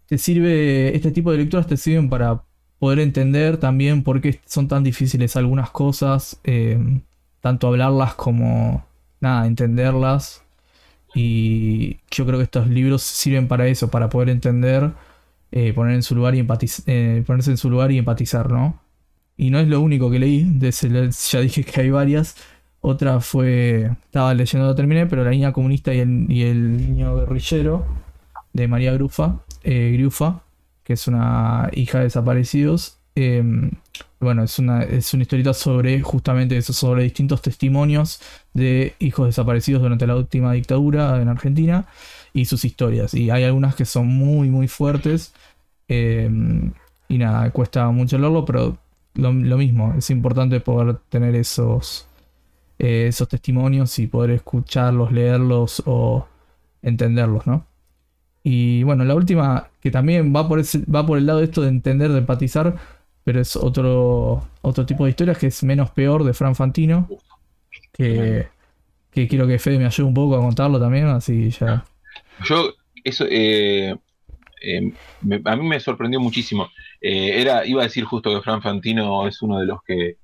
te sirve, este tipo de lecturas te sirven para poder entender también por qué son tan difíciles algunas cosas, eh, tanto hablarlas como nada, entenderlas. Y yo creo que estos libros sirven para eso, para poder entender, eh, poner en su lugar y eh, ponerse en su lugar y empatizar, ¿no? Y no es lo único que leí, ya dije que hay varias. Otra fue, estaba leyendo, lo terminé, pero La niña comunista y el, y el niño guerrillero, de María Grufa, Grufa que es una hija de desaparecidos. Em, bueno, es una, es una historieta sobre justamente eso, sobre distintos testimonios de hijos desaparecidos durante la última dictadura en Argentina y sus historias. Y hay algunas que son muy, muy fuertes. Em, y nada, cuesta mucho leerlo, pero lo, mismo, es importante poder tener esos, eh, esos testimonios y poder escucharlos, leerlos o entenderlos, ¿no? Y bueno, la última, que también va por, ese, va por el lado de esto de entender, de empatizar, pero es otro, otro tipo de historias que es menos peor de Fran Fantino. Que, quiero que Fede me ayude un poco a contarlo también, así ya. Yo, eso, eh, eh, a mí me sorprendió muchísimo. Eh, era, iba a decir justo que Fran Fantino es uno de los que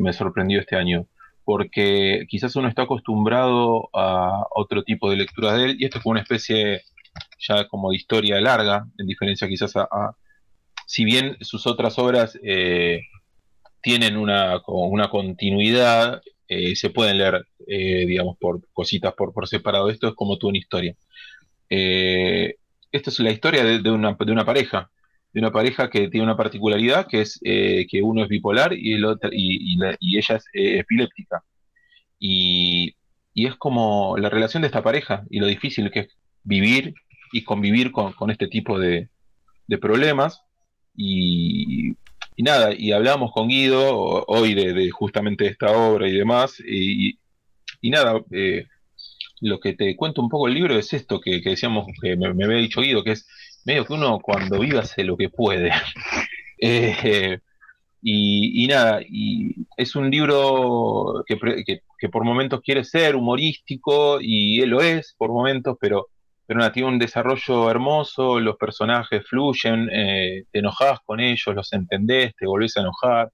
me sorprendió este año porque quizás uno está acostumbrado a otro tipo de lecturas de él, y esto fue una especie ya como de historia larga, en diferencia quizás a, si bien sus otras obras eh, tienen una, una continuidad, eh, se pueden leer, eh, digamos, por cositas por, por separado. Esto es como tú una historia. Esta es la historia de, una, de una pareja, de una pareja que tiene una particularidad, que es que uno es bipolar y, el otro, y, ella es epiléptica. Y, y es como la relación de esta pareja y lo difícil que es vivir y convivir con, este tipo de, problemas. Y, nada, y hablábamos con Guido hoy de, justamente esta obra y demás. Y, nada, eh, lo que te cuento un poco el libro es esto que, decíamos, que me, había dicho Guido, que es medio que uno cuando vive hace lo que puede. Eh, y, nada, y es un libro que, que, por momentos quiere ser humorístico y él lo es por momentos, pero pero nada, tiene un desarrollo hermoso, los personajes fluyen, eh, te enojas con ellos, los entendés, te volvés a enojar,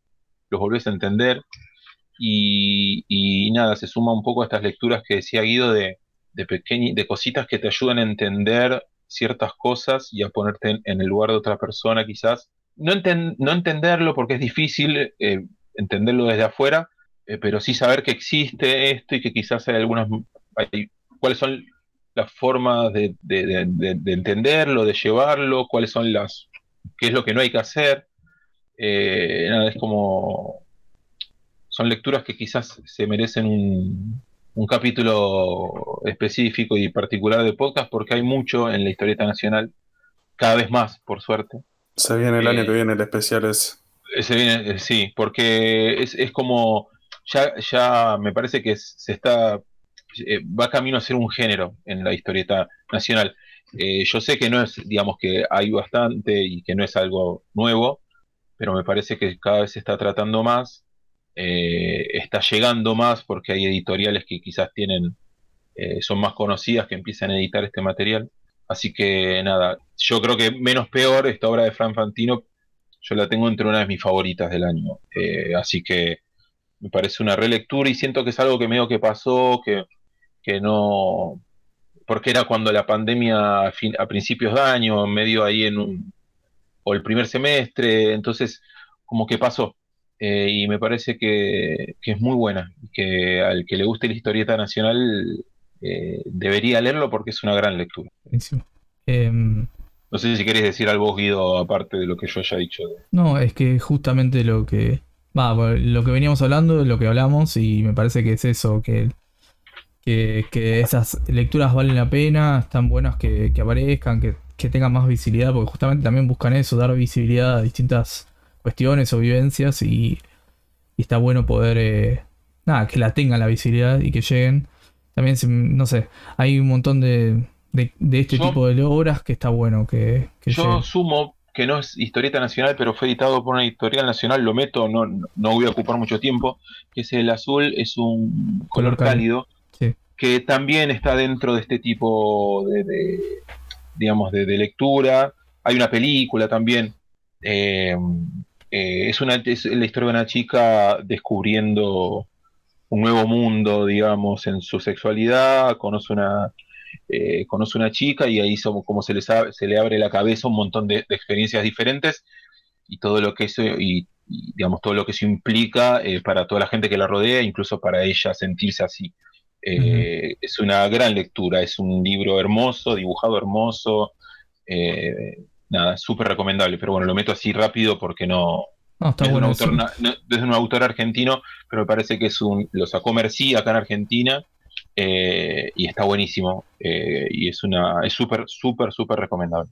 los volvés a entender. Y, nada, se suma un poco a estas lecturas que decía Guido de, de, de cositas que te ayudan a entender ciertas cosas y a ponerte en, el lugar de otra persona quizás. No, no entenderlo porque es difícil eh, entenderlo desde afuera, eh, pero sí saber que existe esto y que quizás hay algunas... Hay, cuáles son las formas de, entenderlo, de llevarlo, cuáles son las, qué es lo que no hay que hacer. Eh, es como, son lecturas que quizás se merecen un, capítulo específico y particular de podcast porque hay mucho en la historieta nacional, cada vez más, por suerte. Se viene el año que eh, viene el especial es. Se viene, eh, sí, porque es, es como, ya, ya me parece que se está eh, va camino a ser un género en la historieta nacional. Eh, yo sé que no es, digamos que hay bastante y que no es algo nuevo, pero me parece que cada vez se está tratando más, eh, está llegando más porque hay editoriales que quizás tienen, son más conocidas que empiezan a editar este material. Así que nada, yo creo que menos peor esta obra de Fran Fantino, yo la tengo entre una de mis favoritas del año. Eh, así que me parece una relectura y siento que es algo que medio que pasó, que, que no... Porque era cuando la pandemia a, fin, a principios de año, medio ahí en un... o el primer semestre, entonces como que pasó. Eh, y me parece que, que, es muy buena, que al que le guste la historieta nacional eh, debería leerlo porque es una gran lectura. Buenísimo. Em, no sé si querés decir algo, Guido, aparte de lo que yo haya dicho. No, es que justamente lo que. Va, lo que veníamos hablando, lo que hablamos, y me parece que es eso, que, que, esas lecturas valen la pena, están buenas que, aparezcan, que, tengan más visibilidad, porque justamente también buscan eso, dar visibilidad a distintas cuestiones o vivencias, y, está bueno poder. Eh, nada, que la tengan la visibilidad y que lleguen. También, no sé, hay un montón de de, este tipo de obras que está bueno que, yo sumo que no es historieta nacional pero fue editado por una editorial nacional lo meto no, no voy a ocupar mucho tiempo que es el azul es un color, cálido, que también está dentro de este tipo de, digamos de, lectura hay una película también eh, eh, es una es la historia de una chica descubriendo un nuevo mundo digamos en su sexualidad conoce una eh, conoce una chica y ahí somos, como se, se le abre la cabeza un montón de, experiencias diferentes y todo lo que eso y, digamos todo lo que eso implica eh, para toda la gente que la rodea, incluso para ella sentirse así. Eh, es una gran lectura, es un libro hermoso, dibujado hermoso, nada, súper recomendable, pero bueno, lo meto así rápido porque no, es, un autor, un autor argentino, pero me parece que es un, lo sacó Merci acá en Argentina eh, y está buenísimo. Eh, y es una es súper, súper, súper recomendable.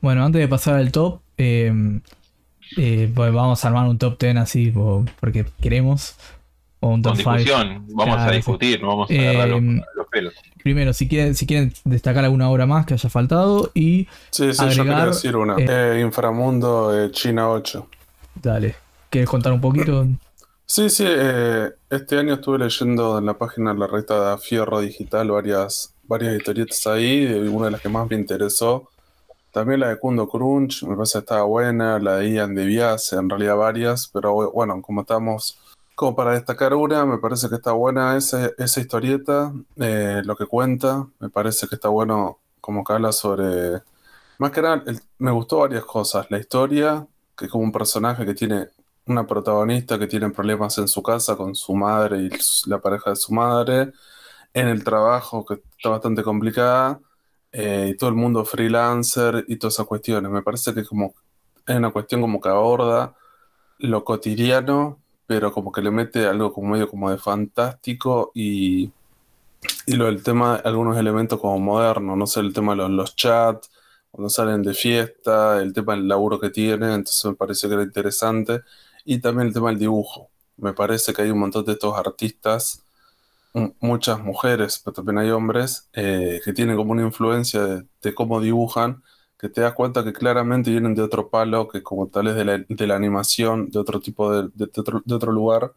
Bueno, antes de pasar al top, eh, pues vamos a armar un top 10 así porque queremos. O un top Con discusión, vamos a discutir, no vamos a agarrar los, em, pelos. Primero, si quieren, si quieren destacar alguna obra más que haya faltado y. Sí, sí, yo quería decir una. Inframundo China 8. Dale. ¿Quieres contar un poquito? Sí, sí, eh, este año estuve leyendo en la página de la revista Fierro Digital varias, varias historietas ahí, una de las que más me interesó. También la de Kundo Crunch, me parece que estaba buena, la de Ian de Bias, en realidad varias, pero bueno, como estamos, como para destacar una, me parece que está buena esa, esa historieta, eh, lo que cuenta, me parece que está bueno como que habla sobre... Más que nada, me gustó varias cosas, la historia, que es como un personaje que tiene una protagonista que tiene problemas en su casa con su madre y la pareja de su madre, en el trabajo que está bastante complicada, eh, y todo el mundo freelancer y todas esas cuestiones. Me parece que como es una cuestión como que aborda lo cotidiano, pero como que le mete algo como medio como de fantástico y, y lo del tema, algunos elementos como modernos, no sé, el tema de los, los chats, cuando salen de fiesta, el tema del laburo que tienen, entonces me parece que era interesante. Y también el tema del dibujo. Me parece que hay un montón de estos artistas, muchas mujeres, pero también hay hombres, eh, que tienen como una influencia de, cómo dibujan, que te das cuenta que claramente vienen de otro palo, que como tal es de la, de la animación, de otro tipo de, de, otro, de otro lugar.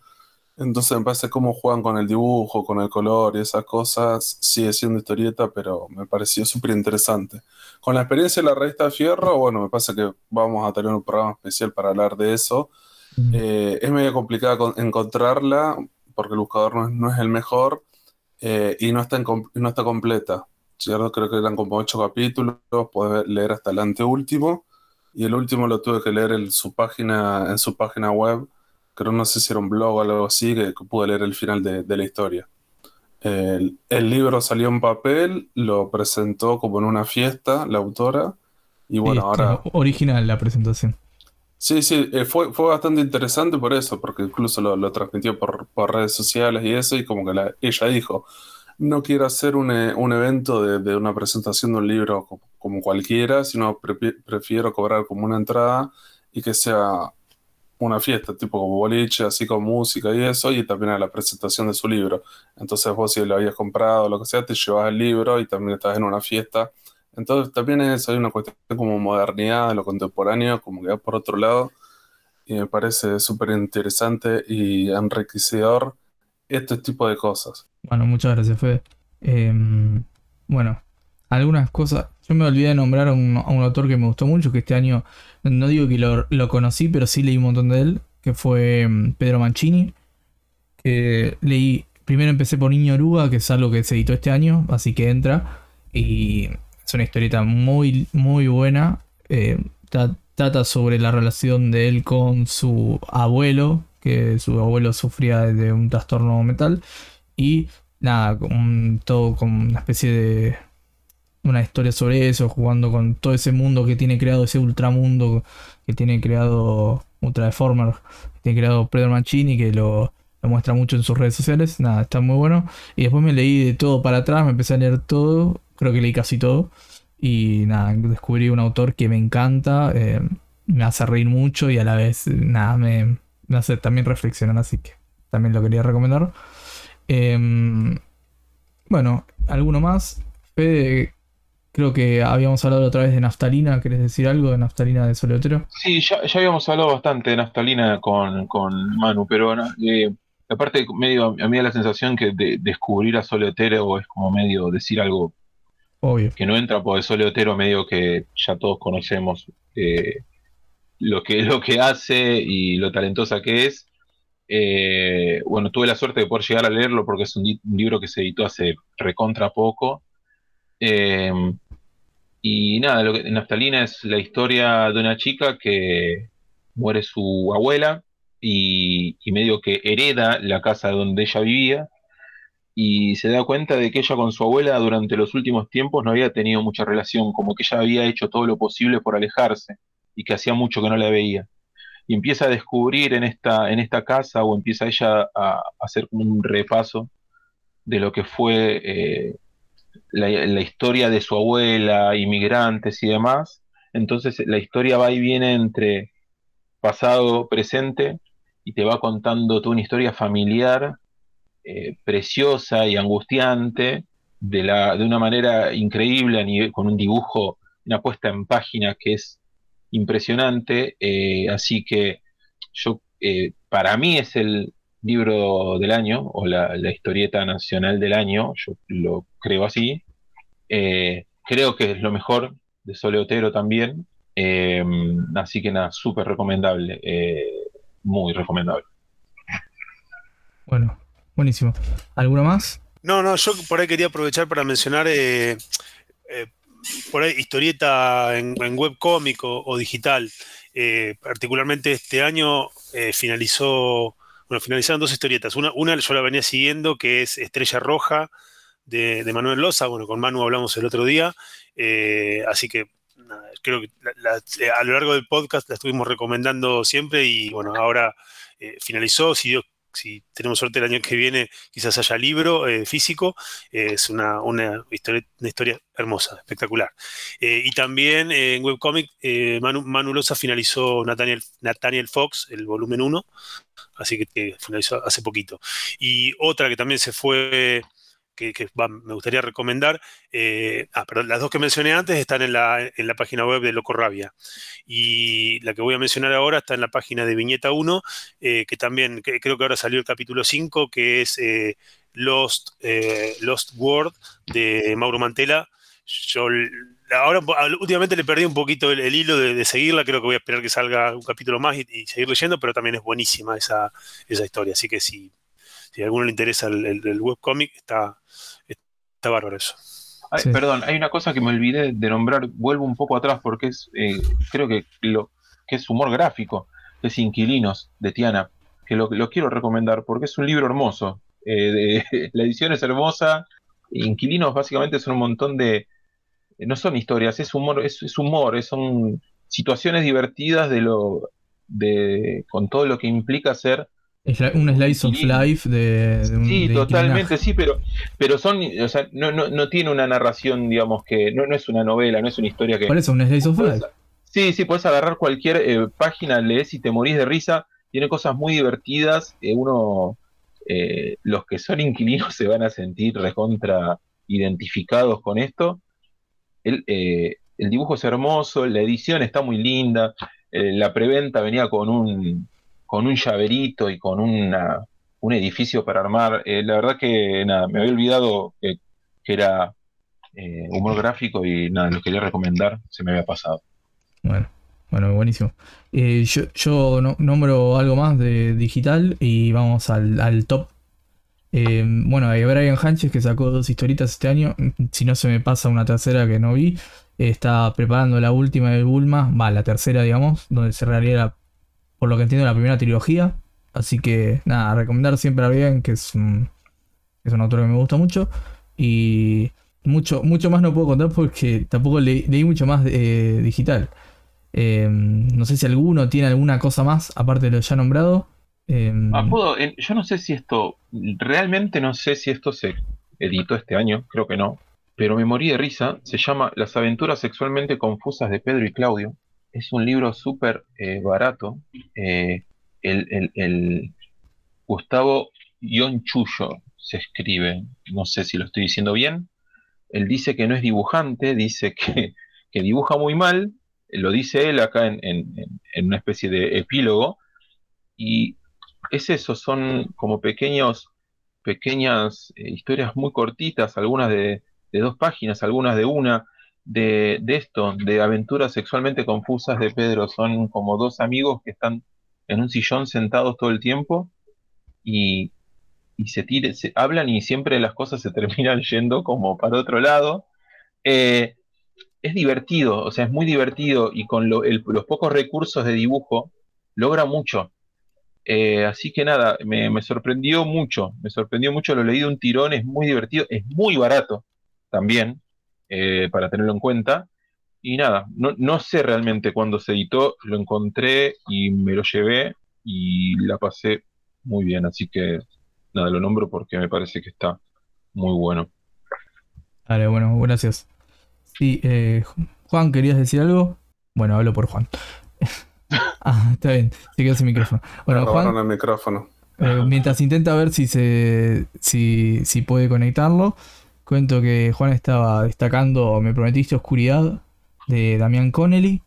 Entonces me parece cómo juegan con el dibujo, con el color y esas cosas. Sigue siendo historieta, pero me pareció súper interesante. Con la experiencia de la revista Fierro, bueno, me pasa que vamos a tener un programa especial para hablar de eso. Eh, es medio complicado encontrarla porque el buscador no es, el mejor eh, y no está, no está completa. ¿Cierto? Creo que eran como ocho capítulos, puedes leer hasta el anteúltimo y el último lo tuve que leer en su página, en su página web. Creo no sé si era un blog o algo así, que, pude leer el final de, la historia. El, el, libro salió en papel, lo presentó como en una fiesta la autora y bueno, ahora... Original la presentación. Sí, sí, eh, fue, fue bastante interesante por eso, porque incluso lo, transmitió por, redes sociales y eso, y como que ella dijo, no quiero hacer un, eh, evento de, una presentación de un libro como, cualquiera, sino prefiero cobrar como una entrada y que sea una fiesta, tipo como boliche, así con música y eso, y también a la presentación de su libro. Entonces vos si lo habías comprado lo que sea, te llevas el libro y también estás en una fiesta entonces también es, hay una cuestión como modernidad de lo contemporáneo, como que va por otro lado, y me parece súper interesante y enriquecedor este tipo de cosas. Bueno, muchas gracias, Fede. Em, bueno, algunas cosas, Yo me olvidé de nombrar a un, autor que me gustó mucho, que este año, no digo que lo, conocí, pero sí leí un montón de él, que fue mm, Pedro Mancini. Que leí, primero empecé por Niño Oruga, que es algo que se editó este año, así que entra. Y es una historieta muy, muy buena. Eh, trata sobre la relación de él con su abuelo, que su abuelo sufría de un trastorno mental. Y nada, todo con una especie de una historia sobre eso, jugando con todo ese mundo que tiene creado, ese ultramundo que tiene creado Ultra Deformer, que tiene creado Pedro Mancini, que lo, muestra mucho en sus redes sociales. Nada, está muy bueno. Y después me leí de todo para atrás, me empecé a leer todo, creo que leí casi todo. Y nada, descubrí un autor que me encanta, eh, me hace reír mucho y a la vez, nada, me, también reflexionar, así que también lo quería recomendar. Em, bueno, ¿alguno más? Fede, Creo que habíamos hablado otra vez de naftalina. ¿Querés decir algo de naftalina de Soleotero? Sí, ya, habíamos hablado bastante de naftalina con, Manu, pero eh, aparte, medio, a mí da la sensación que de, descubrir a Soleotero es como medio decir algo Obvio. que no entra por el Soleotero, medio que ya todos conocemos eh, lo, que, lo que hace y lo talentosa que es. Eh, bueno, tuve la suerte de poder llegar a leerlo porque es un, libro que se editó hace recontra poco. Eh, y nada, lo que, Naftalina es la historia de una chica que muere su abuela y, medio que hereda la casa donde ella vivía y se da cuenta de que ella con su abuela durante los últimos tiempos no había tenido mucha relación, como que ella había hecho todo lo posible por alejarse y que hacía mucho que no la veía. Y empieza a descubrir en esta, en esta casa o empieza ella a, hacer un repaso de lo que fue eh, la, historia de su abuela, inmigrantes y demás. Entonces la historia va y viene entre pasado, presente, y te va contando toda una historia familiar, eh, preciosa y angustiante, de, la, de una manera increíble, con un dibujo, una puesta en página que es impresionante. Eh, así que yo, eh, para mí es el, libro del año o la, historieta nacional del año, yo lo creo así. Eh, creo que es lo mejor de Soleotero también. Eh, así que nada, súper recomendable, eh, muy recomendable. Bueno, buenísimo. ¿Alguno más? No, no, yo por ahí quería aprovechar para mencionar por ahí historieta en, en webcómic o, digital. particularmente este año finalizó bueno, finalizaron dos historietas. Una, una yo la venía siguiendo, que es Estrella Roja de, Manuel Loza. Bueno, con Manu hablamos el otro día. Eh, así que creo que eh, a lo largo del podcast la estuvimos recomendando siempre y bueno, ahora eh, finalizó. Si Dios si tenemos suerte el año que viene, quizás haya libro eh, físico. es una, historia, una, historia, hermosa, espectacular. Eh, y también eh, en webcomic, Manu, finalizó Nathaniel, Nathaniel Fox, el volumen 1, así que finalizó hace poquito. Y otra que también se fue que, me gustaría recomendar. Eh, ah, perdón, las dos que mencioné antes están en la, en la, página web de Loco Rabia. Y la que voy a mencionar ahora está en la página de Viñeta 1, eh, que también creo que ahora salió el capítulo 5, que es eh, Lost, Lost World de Mauro Mantela. Yo ahora últimamente le perdí un poquito el, hilo de, seguirla, creo que voy a esperar que salga un capítulo más y, seguir leyendo, pero también es buenísima esa, esa historia. Así que si, si a alguno le interesa el, el webcomic, está, Está bárbaro eso. Perdón, hay una cosa que me olvidé de nombrar, vuelvo un poco atrás porque es, eh, creo que lo que es humor gráfico, es Inquilinos de Tiana, que lo, lo quiero recomendar porque es un libro hermoso. Eh, la edición es hermosa. Inquilinos básicamente son un montón de, no son historias, es humor, es, es humor, son situaciones divertidas de lo, de, con todo lo que implica ser un slice of life de, un, Sí, totalmente, sí, pero, pero son, o sea, no, no, no tiene una narración, digamos, que no, no es una novela, no es una historia que... Por eso, un slice of life. Sí, sí, puedes agarrar cualquier eh, página, lees y te morís de risa. Tiene cosas muy divertidas. Eh, uno, eh, los que son inquilinos se van a sentir recontra identificados con esto. El, el dibujo es hermoso, la edición está muy linda. la preventa venía con un con un llaverito y con una, un edificio para armar. Eh, la verdad que nada, me había olvidado que, era eh, humor gráfico y nada, lo quería recomendar, se me había pasado. Bueno, bueno, buenísimo. Eh, yo yo nombro algo más de digital y vamos al, top. Eh, bueno, hay Brian Hanches que sacó dos historietas este año. Si no se me pasa una tercera que no vi. está preparando la última de Bulma, va, la tercera, digamos, donde se realiza, por lo que entiendo, la primera trilogía. Así que nada, recomendar siempre a Brian, que es un, es un autor que me gusta mucho. Y mucho, mucho más no puedo contar porque tampoco leí mucho más eh, digital. Eh, no sé si alguno tiene alguna cosa más aparte de lo ya nombrado. Eh, ah, yo no sé si esto, realmente no sé si esto se editó este año, creo que no, pero me morí de risa. Se llama Las aventuras sexualmente confusas de Pedro y Claudio. Es un libro súper barato. el, el, Gustavo Yonchullo se escribe, no sé si lo estoy diciendo bien, él dice que no es dibujante, dice que, dibuja muy mal, lo dice él acá en, una especie de epílogo, y es eso, son como pequeños, pequeñas eh, historias muy cortitas, algunas de, dos páginas, algunas de una, de, esto, de aventuras sexualmente confusas de Pedro. Son como dos amigos que están en un sillón sentados todo el tiempo y, y se, tire, se hablan y siempre las cosas se terminan yendo como para otro lado. Eh, es divertido, o sea, es muy divertido y con los pocos recursos de dibujo logra mucho. Eh, así que nada, me, sorprendió mucho, me sorprendió mucho, lo leí de un tirón, es muy divertido, es muy barato también, eh, para tenerlo en cuenta. Y nada, no, no sé realmente cuándo se editó, lo encontré y me lo llevé y la pasé muy bien, así que nada, lo nombro porque me parece que está muy bueno. Vale, bueno, gracias. Sí, eh, Juan, ¿querías decir algo? Bueno, hablo por Juan. ah, está bien, se quedó sin micrófono. Bueno, Juan. El micrófono. Eh, mientras intenta ver si se si, si puede conectarlo, cuento que Juan estaba destacando Me Prometiste Oscuridad de Damián Connelly.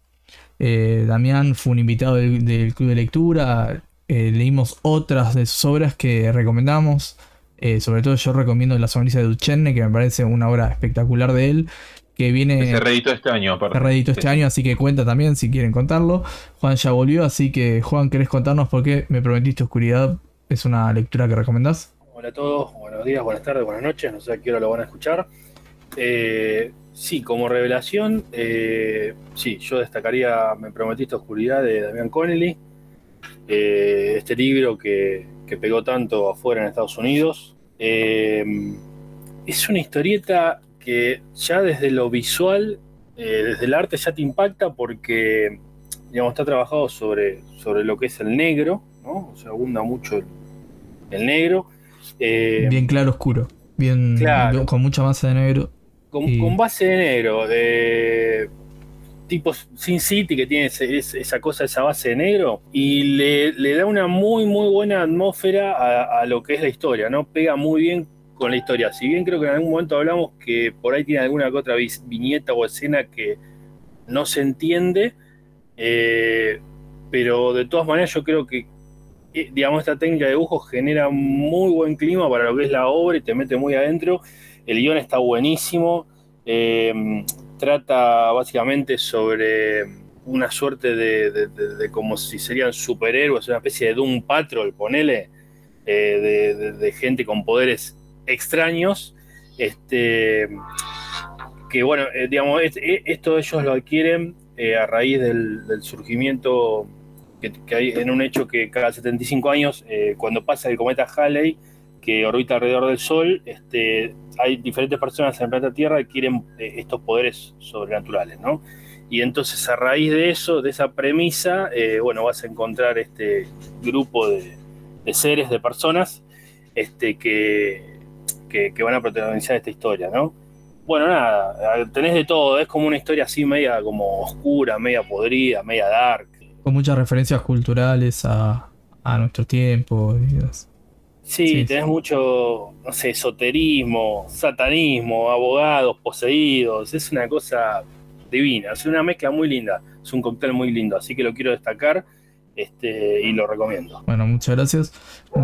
Eh, Damián fue un invitado del, club de lectura, eh, leímos otras de sus obras que recomendamos. Eh, sobre todo yo recomiendo La sonrisa de Duchenne, que me parece una obra espectacular de él. Que viene. se reeditó este año, aparte. Se reeditó este año, así que cuenta también si quieren contarlo. Juan ya volvió, así que Juan, ¿querés contarnos por qué Me Prometiste Oscuridad? ¿Es una lectura que recomendás? Hola a todos, buenos días, buenas tardes, buenas noches, no sé a qué hora lo van a escuchar. Eh, sí, como revelación, sí, yo destacaría Me Prometiste Oscuridad de Damián Connelly. Eh, este libro que, pegó tanto afuera en Estados Unidos. Eh, es una historieta que ya desde lo visual, eh, desde el arte ya te impacta porque digamos, está trabajado sobre, sobre lo que es el negro, ¿no? O sea, abunda mucho el, negro. Bien claro oscuro, bien con mucha masa de negro. Con, con base de negro, de tipo Sin City que tiene esa cosa, esa base de negro, y le, da una muy, muy buena atmósfera a, lo que es la historia, ¿no? Pega muy bien con la historia. Si bien creo que en algún momento hablamos que por ahí tiene alguna que otra viñeta o escena que no se entiende, eh, pero de todas maneras yo creo que eh, digamos, esta técnica de dibujo genera muy buen clima para lo que es la obra y te mete muy adentro. El guion está buenísimo. Eh, trata básicamente sobre una suerte de, como si serían superhéroes, una especie de Doom Patrol, ponele, eh, de, gente con poderes extraños. Este, que bueno, eh, digamos, e, esto ellos lo adquieren a raíz del, surgimiento que, hay en un hecho que cada 75 años, cuando pasa el cometa Halley, que orbita alrededor del Sol, este, hay diferentes personas en el planeta Tierra que quieren eh, estos poderes sobrenaturales, ¿no? Y entonces a raíz de eso, de esa premisa, eh, bueno, vas a encontrar este grupo de, seres, de personas, este, que, que, van a protagonizar esta historia, ¿no? Bueno, nada, tenés de todo, es como una historia así media como oscura, media podrida, media dark. Con muchas referencias culturales a, a nuestro tiempo. Y Sí, tenés mucho, no sé, esoterismo, satanismo, abogados poseídos, es una cosa divina, es una mezcla muy linda, es un cóctel muy lindo, así que lo quiero destacar este, y lo recomiendo. Bueno, muchas gracias.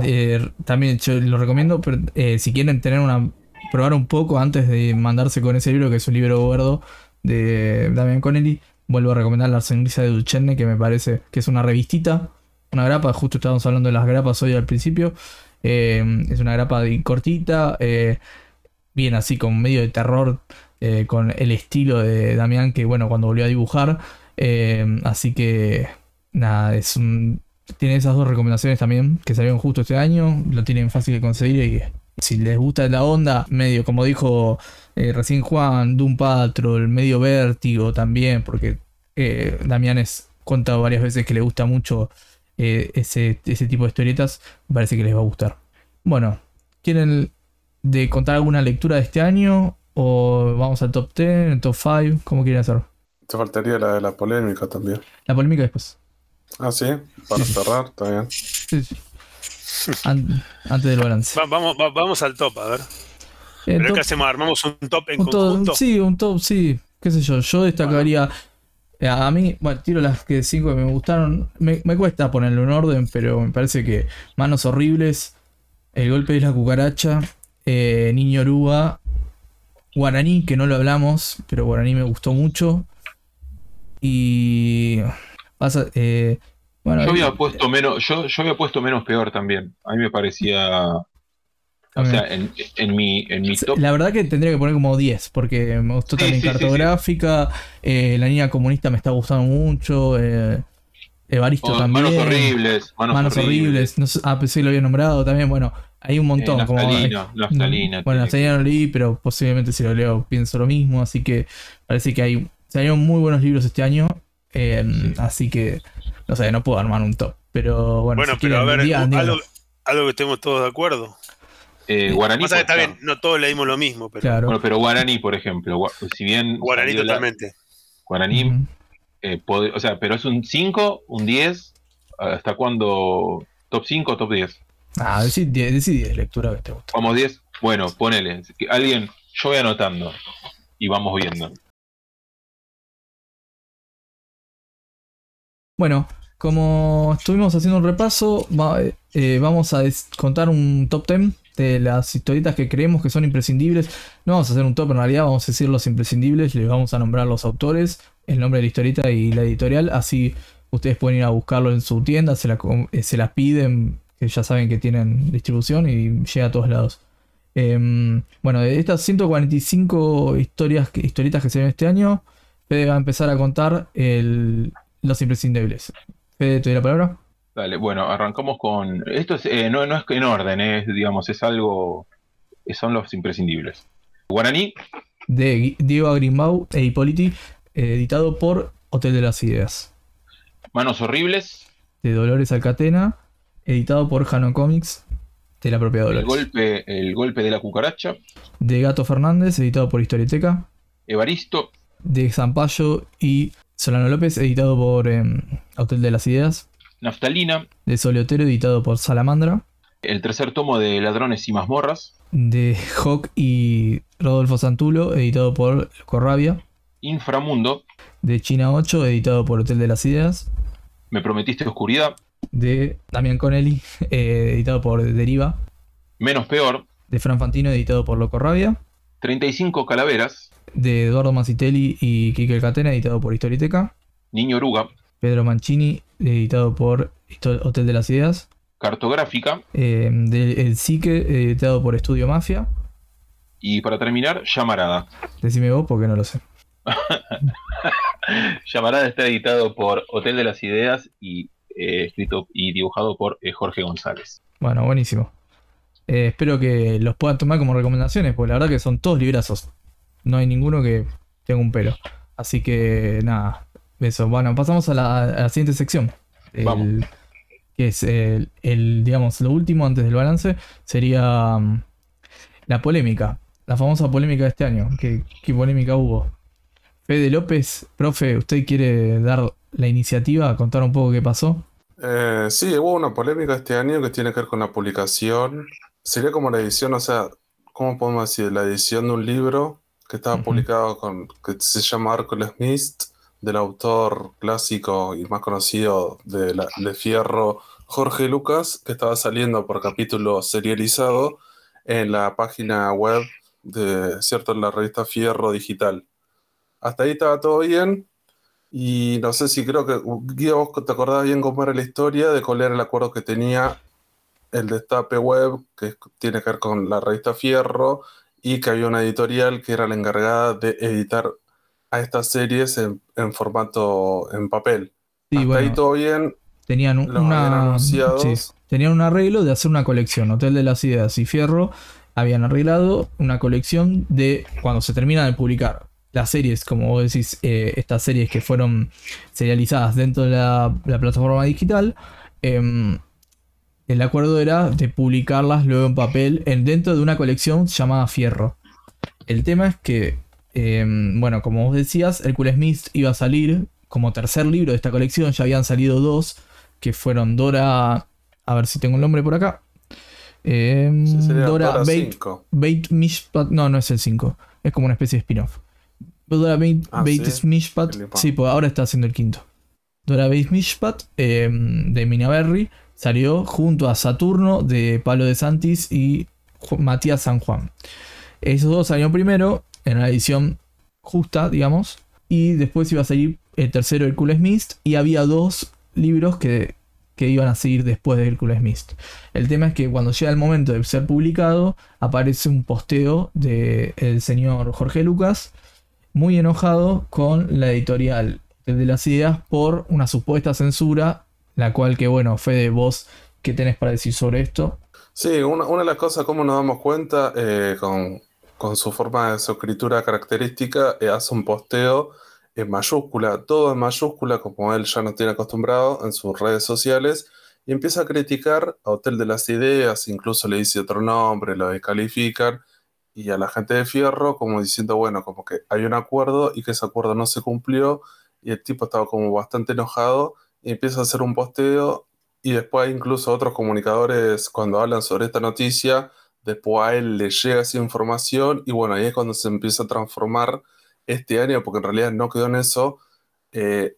Eh, también yo lo recomiendo, pero eh, si quieren tener una probar un poco antes de mandarse con ese libro, que es un libro gordo de Damian Connelly, vuelvo a recomendar La Sonrisa de Duchenne, que me parece que es una revistita, una grapa, justo estábamos hablando de las grapas hoy al principio. Eh, es una grapa cortita, eh, bien así con medio de terror, eh, con el estilo de Damián que bueno, cuando volvió a dibujar. así que nada, es un... Tiene esas dos recomendaciones también que salieron justo este año, lo tienen fácil de conseguir y si les gusta la onda, medio como dijo recién Juan, Doom Patrol, medio vértigo también, porque Damián es contado varias veces que le gusta mucho eh, ese, tipo de historietas, parece que les va a gustar. Bueno, ¿quieren de contar alguna lectura de este año? ¿O vamos al top 10, top 5? ¿Cómo quieren hacer? Te faltaría la de la polémica también. La polémica después. Ah, sí, para cerrar, está bien. Sí, sí. Antes del balance. vamos, vamos al top, a ver. Eh, ¿Pero qué hacemos? ¿Armamos un top en conjunto? sí, un top, sí. ¿Qué sé yo? Yo destacaría. Eh, a mí, bueno, tiro las que cinco que me gustaron. Me, cuesta ponerlo en orden, pero me parece que Manos Horribles, El Golpe de la Cucaracha, eh, Niño Oruga, Guaraní, que no lo hablamos, pero Guaraní me gustó mucho. Y. Pasa, eh, bueno, yo había puesto menos, yo, yo había puesto menos peor también. A mí me parecía o sea, en, mi, en mi top. La verdad que tendría que poner como 10, porque me gustó también cartográfica. Eh, la niña comunista me está gustando mucho. Eh, Evaristo oh, también. Manos horribles. Manos, horribles. No sé, ah, pensé que lo había nombrado también. Bueno, hay un montón. Eh, naftalina, como, naftalina, bueno, Naftalina no leí, pero posiblemente si lo leo pienso lo mismo. Así que parece que hay salieron muy buenos libros este año. Eh, así que, no sé, no puedo armar un top. Pero bueno, bueno pero a ver, algo, algo que estemos todos de acuerdo. Eh, Guaraní. está bien, no todos leímos lo mismo, pero. Bueno, pero Guaraní, por ejemplo, si bien. Guaraní totalmente. Guaraní, eh, o sea, pero es un 5, un 10, ¿hasta cuándo? ¿Top 5 o top 10? Ah, decí 10, 10 lectura que te gusta. Vamos 10, bueno, ponele. Alguien, yo voy anotando y vamos viendo. Bueno, como estuvimos haciendo un repaso, eh, vamos a contar un top 10 de las historietas que creemos que son imprescindibles. No vamos a hacer un top en realidad, vamos a decir los imprescindibles, les vamos a nombrar los autores, el nombre de la historieta y la editorial, así ustedes pueden ir a buscarlo en su tienda, se, eh, las piden, que ya saben que tienen distribución y llega a todos lados. Em, bueno, de estas 145 historias, historietas que se ven este año, Fede va a empezar a contar los imprescindibles. Fede, ¿te doy la palabra? Dale, bueno, arrancamos con. Esto eh, no, no, es en orden, es, digamos, es algo. Son los imprescindibles. Guaraní. De Diego Agrimbau e Hipóliti, editado por Hotel de las Ideas. Manos Horribles. De Dolores Alcatena, editado por Jano Comics, de la propia Dolores. El golpe, el golpe de la cucaracha. De Gato Fernández, editado por Historieteca. Evaristo. De Zampayo y Solano López, editado por em, Hotel de las Ideas. Naftalina. De Soliotero, editado por Salamandra. El tercer tomo de Ladrones y Mazmorras. De Hawk y Rodolfo Santulo, editado por Corrabia. Inframundo. De China 8, editado por Hotel de las Ideas. Me prometiste oscuridad. De Damian Connelly, eh, editado por Deriva. Menos peor. De Fran Fantino, editado por Loco Rabia. 35 calaveras. De Eduardo Mancitelli y Kike Catena, editado por Historiteca. Niño Oruga. Pedro Mancini, editado por Hotel de las Ideas. Cartográfica. Eh, el Psique, editado por Estudio Mafia. Y para terminar, Llamarada. Decime vos porque no lo sé. Llamarada está editado por Hotel de las Ideas y eh, escrito y dibujado por eh, Jorge González. Bueno, buenísimo. espero que los puedan tomar como recomendaciones, porque la verdad que son todos librazos. No hay ninguno que tenga un pelo. Así que nada, eso, bueno, pasamos a la, siguiente sección. que es el, digamos, lo último antes del balance, sería mm, la polémica. La famosa polémica de este año. ¿Qué, polémica hubo? Fede López, profe, ¿usted quiere dar la iniciativa, contar un poco qué pasó? Eh, sí, hubo una polémica este año que tiene que ver con la publicación. Sería como la edición, o sea, ¿cómo podemos decir? La edición de un libro que estaba publicado con, que se llama Hércules Mist, del autor clásico y más conocido de, de Fierro, Jorge Lucas, que estaba saliendo por capítulo serializado en la página web de, ¿cierto? En la revista Fierro Digital. Hasta ahí estaba todo bien. Y no sé si creo que, Guido, vos te acordás bien cómo era la historia de cuál era el acuerdo que tenía el Destape Web, que tiene que ver con la revista Fierro, y que había una editorial que era la encargada de editar a estas series en, formato en papel. Hasta ahí todo bien. Tenían, una, tenían un arreglo de hacer una colección. Hotel de las Ideas y Fierro habían arreglado una colección de cuando se termina de publicar las series, como vos decís, eh, estas series que fueron serializadas dentro de la, plataforma digital, em, el acuerdo era de publicarlas luego en papel en, dentro de una colección llamada Fierro. El tema es que, em, bueno, como vos decías, Hércules Smith iba a salir como tercer libro de esta colección, ya habían salido dos, que fueron Dora, a ver si tengo el nombre por acá. Em, Dora, Bait, Mishpat, no, no es el 5, es como una especie de spin-off. Dora Bait, ah, Mishpat, sí, pues ahora está haciendo el quinto. Dora Bait Mishpat em, de Mina Berry salió junto a Saturno de Pablo de Santis y Matías San Juan. Esos dos salieron primero en la edición justa, digamos, y después iba a salir el tercero Hércules Mist y había dos libros que que iban a seguir después de Hércules Mist. El tema es que cuando llega el momento de ser publicado, aparece un posteo del señor Jorge Lucas, muy enojado con la editorial de las ideas por una supuesta censura, la cual que bueno, Fede, vos, ¿qué tenés para decir sobre esto? Sí, una, de las cosas, como nos damos cuenta, eh, con, su forma de su escritura característica, eh, hace un posteo en mayúscula, todo en mayúscula, como él ya nos tiene acostumbrado en sus redes sociales, y empieza a criticar a Hotel de las Ideas, incluso le dice otro nombre, lo descalifican, y a la gente de Fierro como diciendo, bueno, como que hay un acuerdo y que ese acuerdo no se cumplió, y el tipo estaba como bastante enojado, empieza a hacer un posteo, y después incluso otros comunicadores cuando hablan sobre esta noticia, después a él le llega esa información, y bueno, ahí es cuando se empieza a transformar este año, porque en realidad no quedó en eso, eh,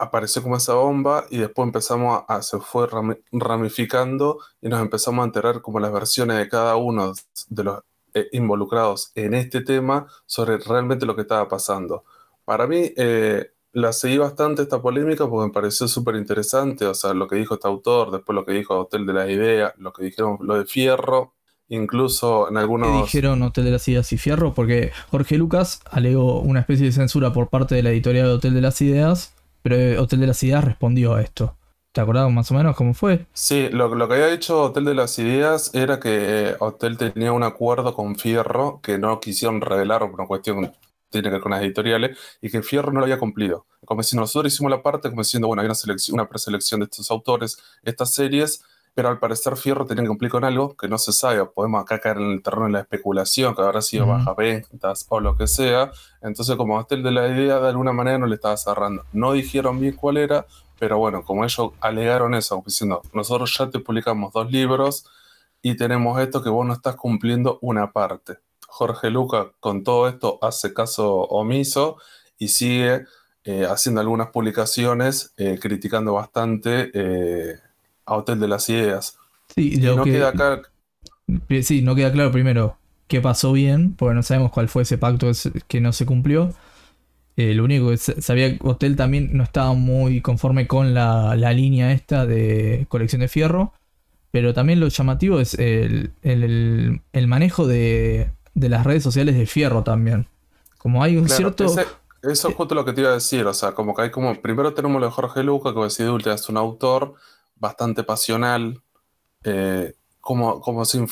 apareció como esa bomba y después empezamos a, se fue ramificando y nos empezamos a enterar como las versiones de cada uno de los eh, involucrados en este tema sobre realmente lo que estaba pasando. Para mí, eh, la seguí bastante esta polémica porque me pareció súper interesante, o sea, lo que dijo este autor, después lo que dijo Hotel de la Idea, lo que dijeron lo de Fierro, incluso en algunos... ¿Qué dijeron Hotel de las Ideas y Fierro? Porque Jorge Lucas alegó una especie de censura por parte de la editorial de Hotel de las Ideas, pero Hotel de las Ideas respondió a esto. ¿Te acordás más o menos cómo fue? Sí, lo, que había dicho Hotel de las Ideas era que eh, Hotel tenía un acuerdo con Fierro que no quisieron revelar por una cuestión tiene que ver con las editoriales, y que Fierro no lo había cumplido. Como si nosotros hicimos la parte, como diciendo, bueno, hay una, selección, una preselección de estos autores, estas series, pero al parecer Fierro tiene que cumplir con algo que no se sabe. Podemos acá caer en el terreno de la especulación, que habrá sido baja ventas o lo que sea. Entonces, como Hostel de la idea, de alguna manera no le estaba cerrando. No dijeron bien cuál era, pero bueno, como ellos alegaron eso, diciendo, nosotros ya te publicamos dos libros y tenemos esto que vos no estás cumpliendo una parte. Jorge Luca con todo esto hace caso omiso y sigue eh, haciendo algunas publicaciones eh, criticando bastante eh, a Hotel de las Ideas. Sí, no queda acá. Sí, no queda claro primero qué pasó bien, porque no sabemos cuál fue ese pacto que no se cumplió. Lo único que sabía que Hotel también no estaba muy conforme con la, línea esta de colección de fierro. Pero también lo llamativo es el, manejo de, las redes sociales de fierro también. Como hay un cierto. eso es justo lo que te iba a decir. O sea, como que hay como. Primero tenemos lo de Jorge Luca, que decide es un autor bastante pasional, eh, cómo, se,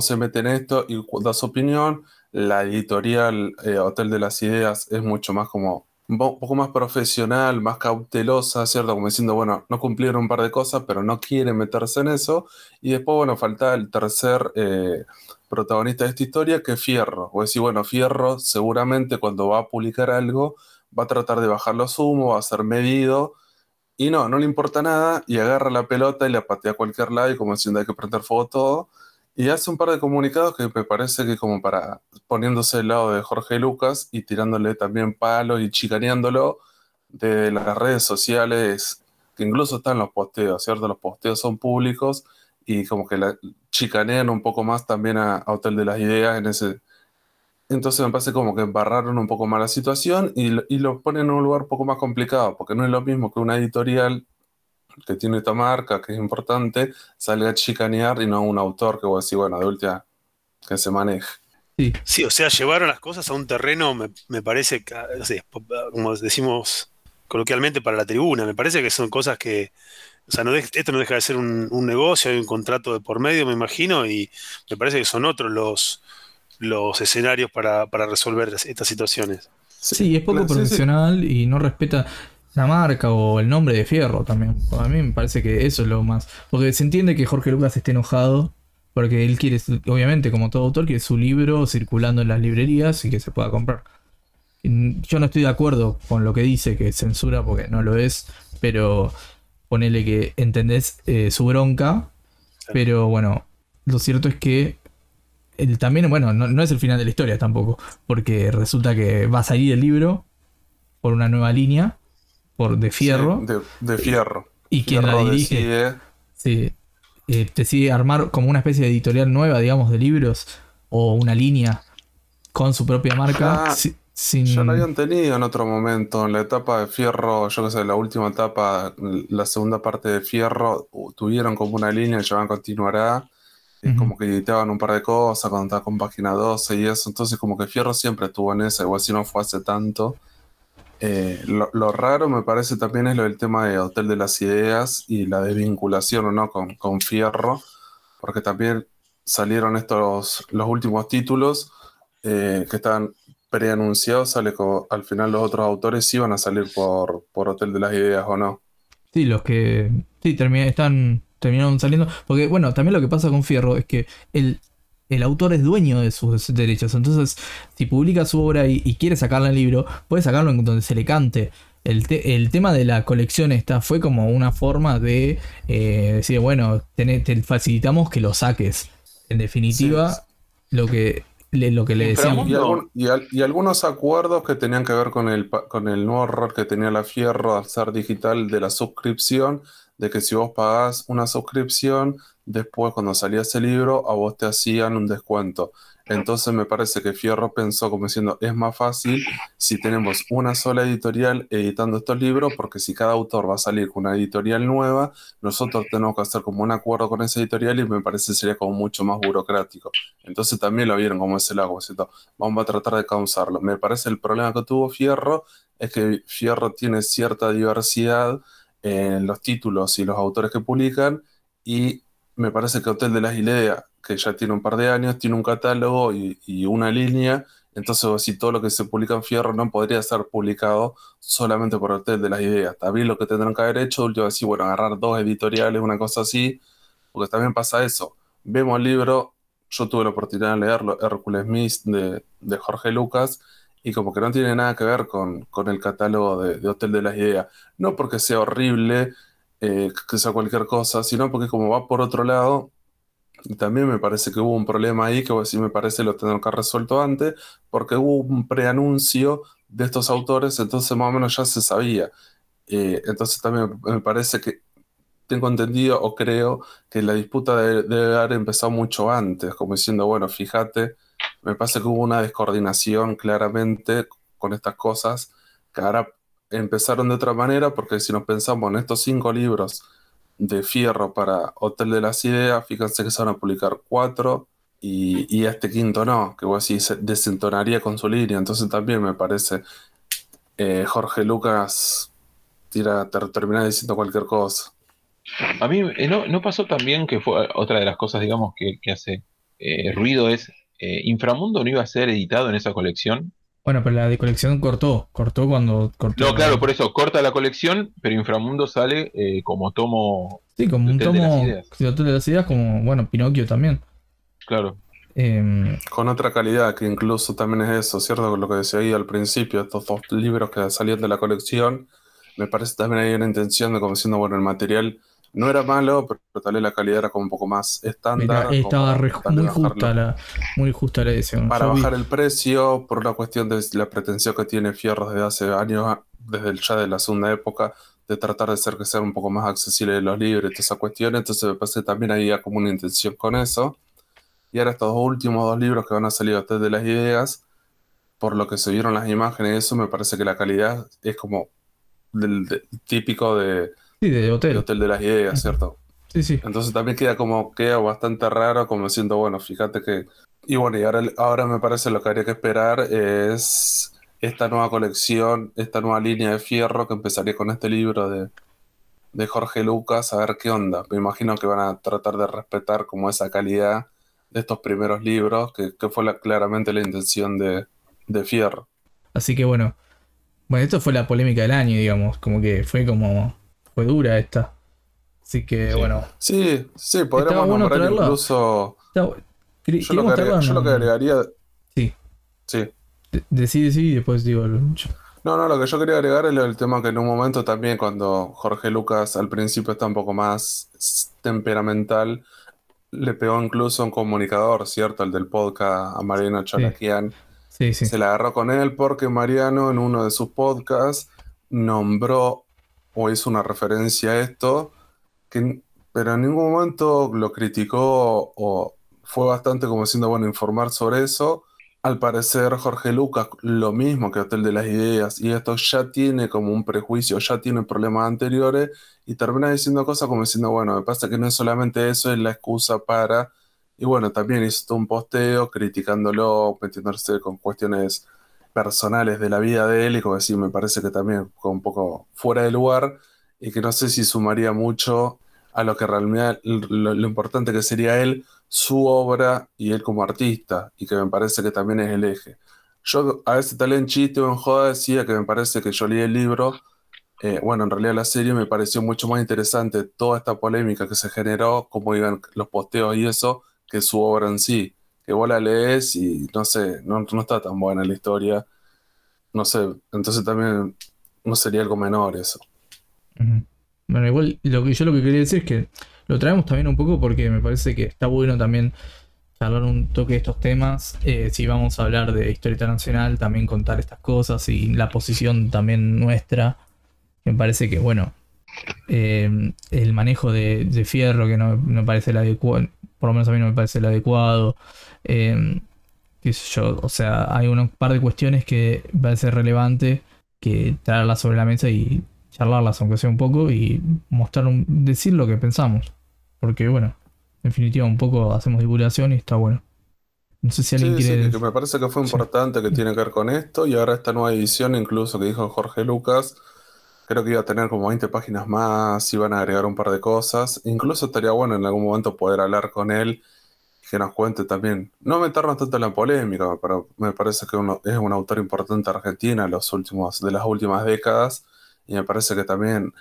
se, mete en esto y da su opinión. La editorial eh, Hotel de las Ideas es mucho más como un poco más profesional, más cautelosa, ¿cierto? Como diciendo, bueno, no cumplieron un par de cosas, pero no quieren meterse en eso. Y después, bueno, falta el tercer eh, protagonista de esta historia, que Fierro. O decir, bueno, Fierro seguramente cuando va a publicar algo, va a tratar de bajar los humos, va a ser medido y no, no le importa nada y agarra la pelota y la patea a cualquier lado y como diciendo hay que prender fuego todo. Y hace un par de comunicados que me parece que como para poniéndose del lado de Jorge Lucas y tirándole también palos y chicaneándolo de las redes sociales que incluso están los posteos, ¿cierto? Los posteos son públicos y como que la chicanean un poco más también a, Hotel de las Ideas en ese... Entonces me parece como que embarraron un poco más la situación y, y lo ponen en un lugar un poco más complicado, porque no es lo mismo que una editorial que tiene esta marca, que es importante, salga a chicanear y no un autor que vos decís, bueno, de última, que se maneje. Sí. sí, o sea, llevaron las cosas a un terreno, me, parece, como decimos coloquialmente, para la tribuna. Me parece que son cosas que, o sea, no esto no deja de ser un, negocio, hay un contrato de por medio, me imagino, y me parece que son otros los, los escenarios para, resolver estas situaciones. Sí, es poco profesional y no respeta la marca o el nombre de Fierro también. A mí me parece que eso es lo más. Porque se entiende que Jorge Lucas esté enojado porque él quiere, obviamente, como todo autor, quiere su libro circulando en las librerías y que se pueda comprar. Yo no estoy de acuerdo con lo que dice que censura porque no lo es, pero ponele que entendés eh, su bronca. Pero bueno, lo cierto es que él también, bueno, no, es el final de la historia tampoco, porque resulta que va a salir el libro por una nueva línea, por de fierro. de, fierro. Y quien la dirige. Sí, eh, decide armar como una especie de editorial nueva, digamos, de libros o una línea con su propia marca. Ya, sin... ya lo habían tenido en otro momento, en la etapa de Fierro, yo que sé, la última etapa, la segunda parte de Fierro, tuvieron como una línea que ya continuará. Como que editaban un par de cosas cuando estaba con página 12 y eso. Entonces, como que Fierro siempre estuvo en esa, igual si no fue hace tanto. Eh, lo, raro me parece también es lo del tema de Hotel de las Ideas y la desvinculación ¿no? con, con Fierro, porque también salieron estos los últimos títulos eh, que están preanunciados, sale al final los otros autores iban a salir por, por Hotel de las Ideas o no. Sí, los que sí están terminaron saliendo, porque bueno, también lo que pasa con Fierro es que el el autor es dueño de sus derechos. Entonces, si publica su obra y, quiere sacarla en libro, puede sacarlo en donde se le cante. El, tema de la colección esta fue como una forma de eh, decir, bueno, te, facilitamos que lo saques. En definitiva, lo que lo que le decíamos. Y, algunos acuerdos que tenían que ver con el, con el nuevo error que tenía la Fierro al ser digital de la suscripción, de que si vos pagás una suscripción, después cuando salía ese libro, a vos te hacían un descuento. Entonces me parece que Fierro pensó como diciendo, es más fácil si tenemos una sola editorial editando estos libros, porque si cada autor va a salir con una editorial nueva, nosotros tenemos que hacer como un acuerdo con esa editorial y me parece sería como mucho más burocrático. Entonces también lo vieron como ese lago, ¿cierto? Vamos a tratar de causarlo. Me parece el problema que tuvo Fierro es que Fierro tiene cierta diversidad en los títulos y los autores que publican y me parece que Hotel de las Ideas, que ya tiene un par de años, tiene un catálogo y, una línea, entonces si todo lo que se publica en Fierro no podría ser publicado solamente por Hotel de las Ideas. También lo que tendrán que haber hecho, último decir, bueno, agarrar dos editoriales, una cosa así, porque también pasa eso. Vemos el libro, yo tuve la oportunidad de leerlo, Hércules Smith de, de Jorge Lucas, y como que no tiene nada que ver con, el catálogo de, de, Hotel de las Ideas. No porque sea horrible, eh, que sea cualquier cosa, sino porque como va por otro lado, también me parece que hubo un problema ahí que sí me parece lo tendrán que haber resuelto antes, porque hubo un preanuncio de estos autores, entonces más o menos ya se sabía. Eh, entonces también me parece que tengo entendido o creo que la disputa debe haber empezado mucho antes, como diciendo, bueno, fíjate, me parece que hubo una descoordinación claramente con estas cosas que ahora empezaron de otra manera, porque si nos pensamos en estos cinco libros de Fierro para Hotel de las Ideas, fíjense que se van a publicar cuatro y, este quinto no, que vos se desentonaría con su línea. Entonces también me parece eh, Jorge Lucas tira, termina diciendo cualquier cosa. A mí eh, no, pasó también que fue otra de las cosas, digamos, que, hace eh, ruido es Inframundo no iba a ser editado en esa colección. Bueno, pero la de colección cortó, cortó cuando cortó. No, claro, por eso corta la colección, pero Inframundo sale eh, como tomo. Sí, como un tomo. De las de las ideas, como, bueno, Pinocchio también. Claro. Em, Con otra calidad, que incluso también es eso, ¿cierto? Lo que decía ahí al principio, estos dos libros que salían de la colección, me parece también hay una intención de como diciendo, bueno, el material no era malo, pero tal vez la calidad era como un poco más estándar. estaba muy, justa la, muy justa la edición. Para bajar el precio, por una cuestión de la pretensión que tiene Fierro desde hace años, desde el ya de la segunda época, de tratar de hacer que sean un poco más accesibles los libros y todas esas cuestiones. Entonces me parece que también había como una intención con eso. Y ahora estos últimos dos libros que van a salir desde de las ideas, por lo que se vieron las imágenes, eso me parece que la calidad es como del, típico de, sí, de hotel. hotel de las ideas, ¿cierto? Sí, sí. Entonces también queda como, queda bastante raro, como diciendo, bueno, fíjate que. Y bueno, y ahora, ahora me parece lo que habría que esperar es esta nueva colección, esta nueva línea de fierro que empezaría con este libro de, de Jorge Lucas, a ver qué onda. Me imagino que van a tratar de respetar como esa calidad de estos primeros libros, que, que fue la, claramente la intención de, de Fierro. Así que bueno, bueno, esto fue la polémica del año, digamos, como que fue como, fue dura esta. Así que bueno. Sí, sí, podríamos bueno nombrar incluso... yo, lo que, yo lo que agregaría... Sí. Sí. Decide, sí, y después digo... No, no, lo que yo quería agregar es el tema que en un momento también cuando Jorge Lucas al principio está un poco más temperamental, le pegó incluso un comunicador, ¿cierto? El del podcast a Mariano Chalaquian. Sí. Sí, Se la agarró con él porque Mariano en uno de sus podcasts nombró o hizo una referencia a esto, que, pero en ningún momento lo criticó o fue bastante como diciendo, bueno, informar sobre eso al parecer, Jorge Lucas, lo mismo que Hotel de las Ideas, y esto ya tiene como un prejuicio, ya tiene problemas anteriores, y termina diciendo cosas como diciendo, bueno, me pasa que no es solamente eso, es la excusa para. Y bueno, también hizo un posteo criticándolo, metiéndose con cuestiones personales de la vida de él, y como decir, me parece que también fue un poco fuera de lugar, y que no sé si sumaría mucho a lo que realmente lo, importante que sería él, su obra y él como artista, y que me parece que también es el eje. Yo a veces tal en chiste o en joda decía que me parece que yo leí el libro, eh, bueno, en realidad la serie me pareció mucho más interesante toda esta polémica que se generó, cómo iban los posteos y eso, que su obra en sí. Que vos la lees y no sé, no, no está tan buena la historia. No sé, entonces también no sería algo menor eso. Bueno, igual lo que yo lo que quería decir es que lo traemos también un poco porque me parece que está bueno también hablar un toque de estos temas. Eh, si vamos a hablar de historia internacional, también contar estas cosas y la posición también nuestra. Me parece que, bueno, eh, el manejo de, Fierro, que no me parece el adecuado, por lo menos a mí no me parece el adecuado. Eh, yo, o sea, hay un par de cuestiones que me parece relevante que traerlas sobre la mesa y charlarlas, aunque sea un poco, y mostrar, un, decir lo que pensamos. Porque, bueno, en definitiva, un poco hacemos divulgación y está bueno. No sé si alguien quiere. Sí, que me parece que fue importante que tiene que ver con esto, y ahora esta nueva edición, incluso que dijo Jorge Lucas, creo que iba a tener como 20 páginas más, iban a agregar un par de cosas. Incluso estaría bueno en algún momento poder hablar con él que nos cuente también, no meternos tanto en la polémica, pero me parece que uno, es un autor importante argentina los últimos, de las últimas décadas y me parece que también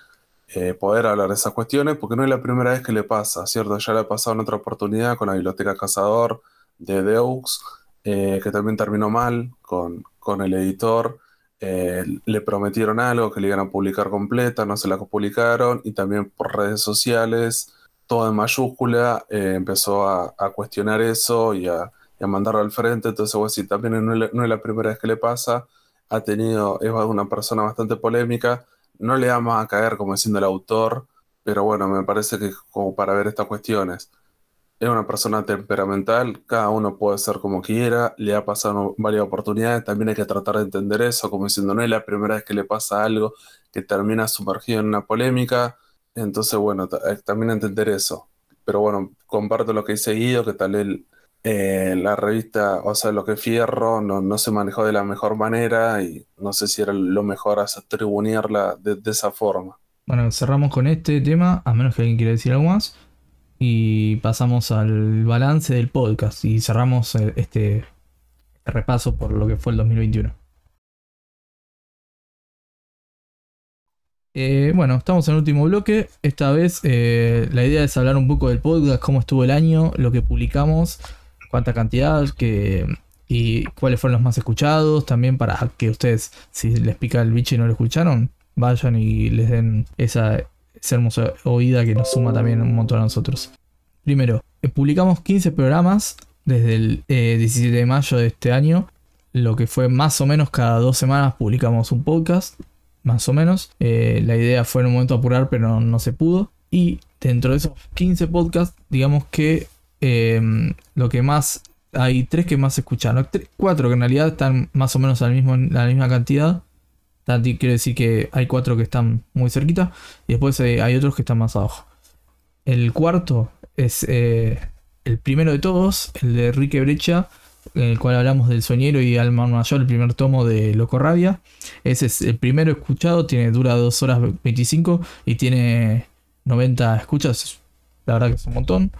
eh, poder hablar de esas cuestiones, porque no es la primera vez que le pasa, ¿cierto? Ya le ha pasado en otra oportunidad con la Biblioteca Cazador de Deux, eh, que también terminó mal con, con el editor. Eh, le prometieron algo que le iban a publicar completa, no se la publicaron, y también por redes sociales, todo en mayúscula, empezó a, cuestionar eso y a, mandarlo al frente. Entonces, bueno, sí, también no es, la, primera vez que le pasa. Ha tenido, es una persona bastante polémica no le vamos a caer como diciendo el autor, pero bueno, me parece que como para ver estas cuestiones. Es una persona temperamental, cada uno puede ser como quiera, le ha pasado varias oportunidades, también hay que tratar de entender eso, como diciendo, no es la primera vez que le pasa algo que termina sumergido en una polémica, entonces bueno, eh, también entender eso. Pero bueno, comparto lo que dice Guido, que tal él eh, la revista, o sea, lo que Fierro no, se manejó de la mejor manera y no sé si era lo mejor atribuirla de, esa forma. Bueno, cerramos con este tema, a menos que alguien quiera decir algo más. Y pasamos al balance del podcast y cerramos eh, este repaso por lo que fue el 2021. Eh, bueno, estamos en el último bloque. Esta vez la idea es hablar un poco del podcast, cómo estuvo el año, lo que publicamos cuánta cantidad que, y cuáles fueron los más escuchados. También para que ustedes, si les pica el bicho y no lo escucharon, vayan y les den esa, hermosa oída que nos suma también un montón a nosotros. Primero, eh, publicamos 15 programas desde el 17 eh, de mayo de este año. Lo que fue más o menos cada dos semanas publicamos un podcast. Más o menos. Eh, la idea fue en un momento apurar, pero no, se pudo. Y dentro de esos 15 podcasts, digamos que em, lo que más... Hay tres que más escucharon, cuatro que en realidad están más o menos al la misma cantidad. Quiere decir que hay cuatro que están muy cerquita y después eh, hay otros que están más abajo. El cuarto es eh, el primero de todos, el de Enrique Brecha, en el cual hablamos del soñero y Alma Mayor, el primer tomo de Loco Rabia. Ese es el primero escuchado, tiene, dura 2 horas 25 y tiene 90 escuchas. La verdad que es un montón.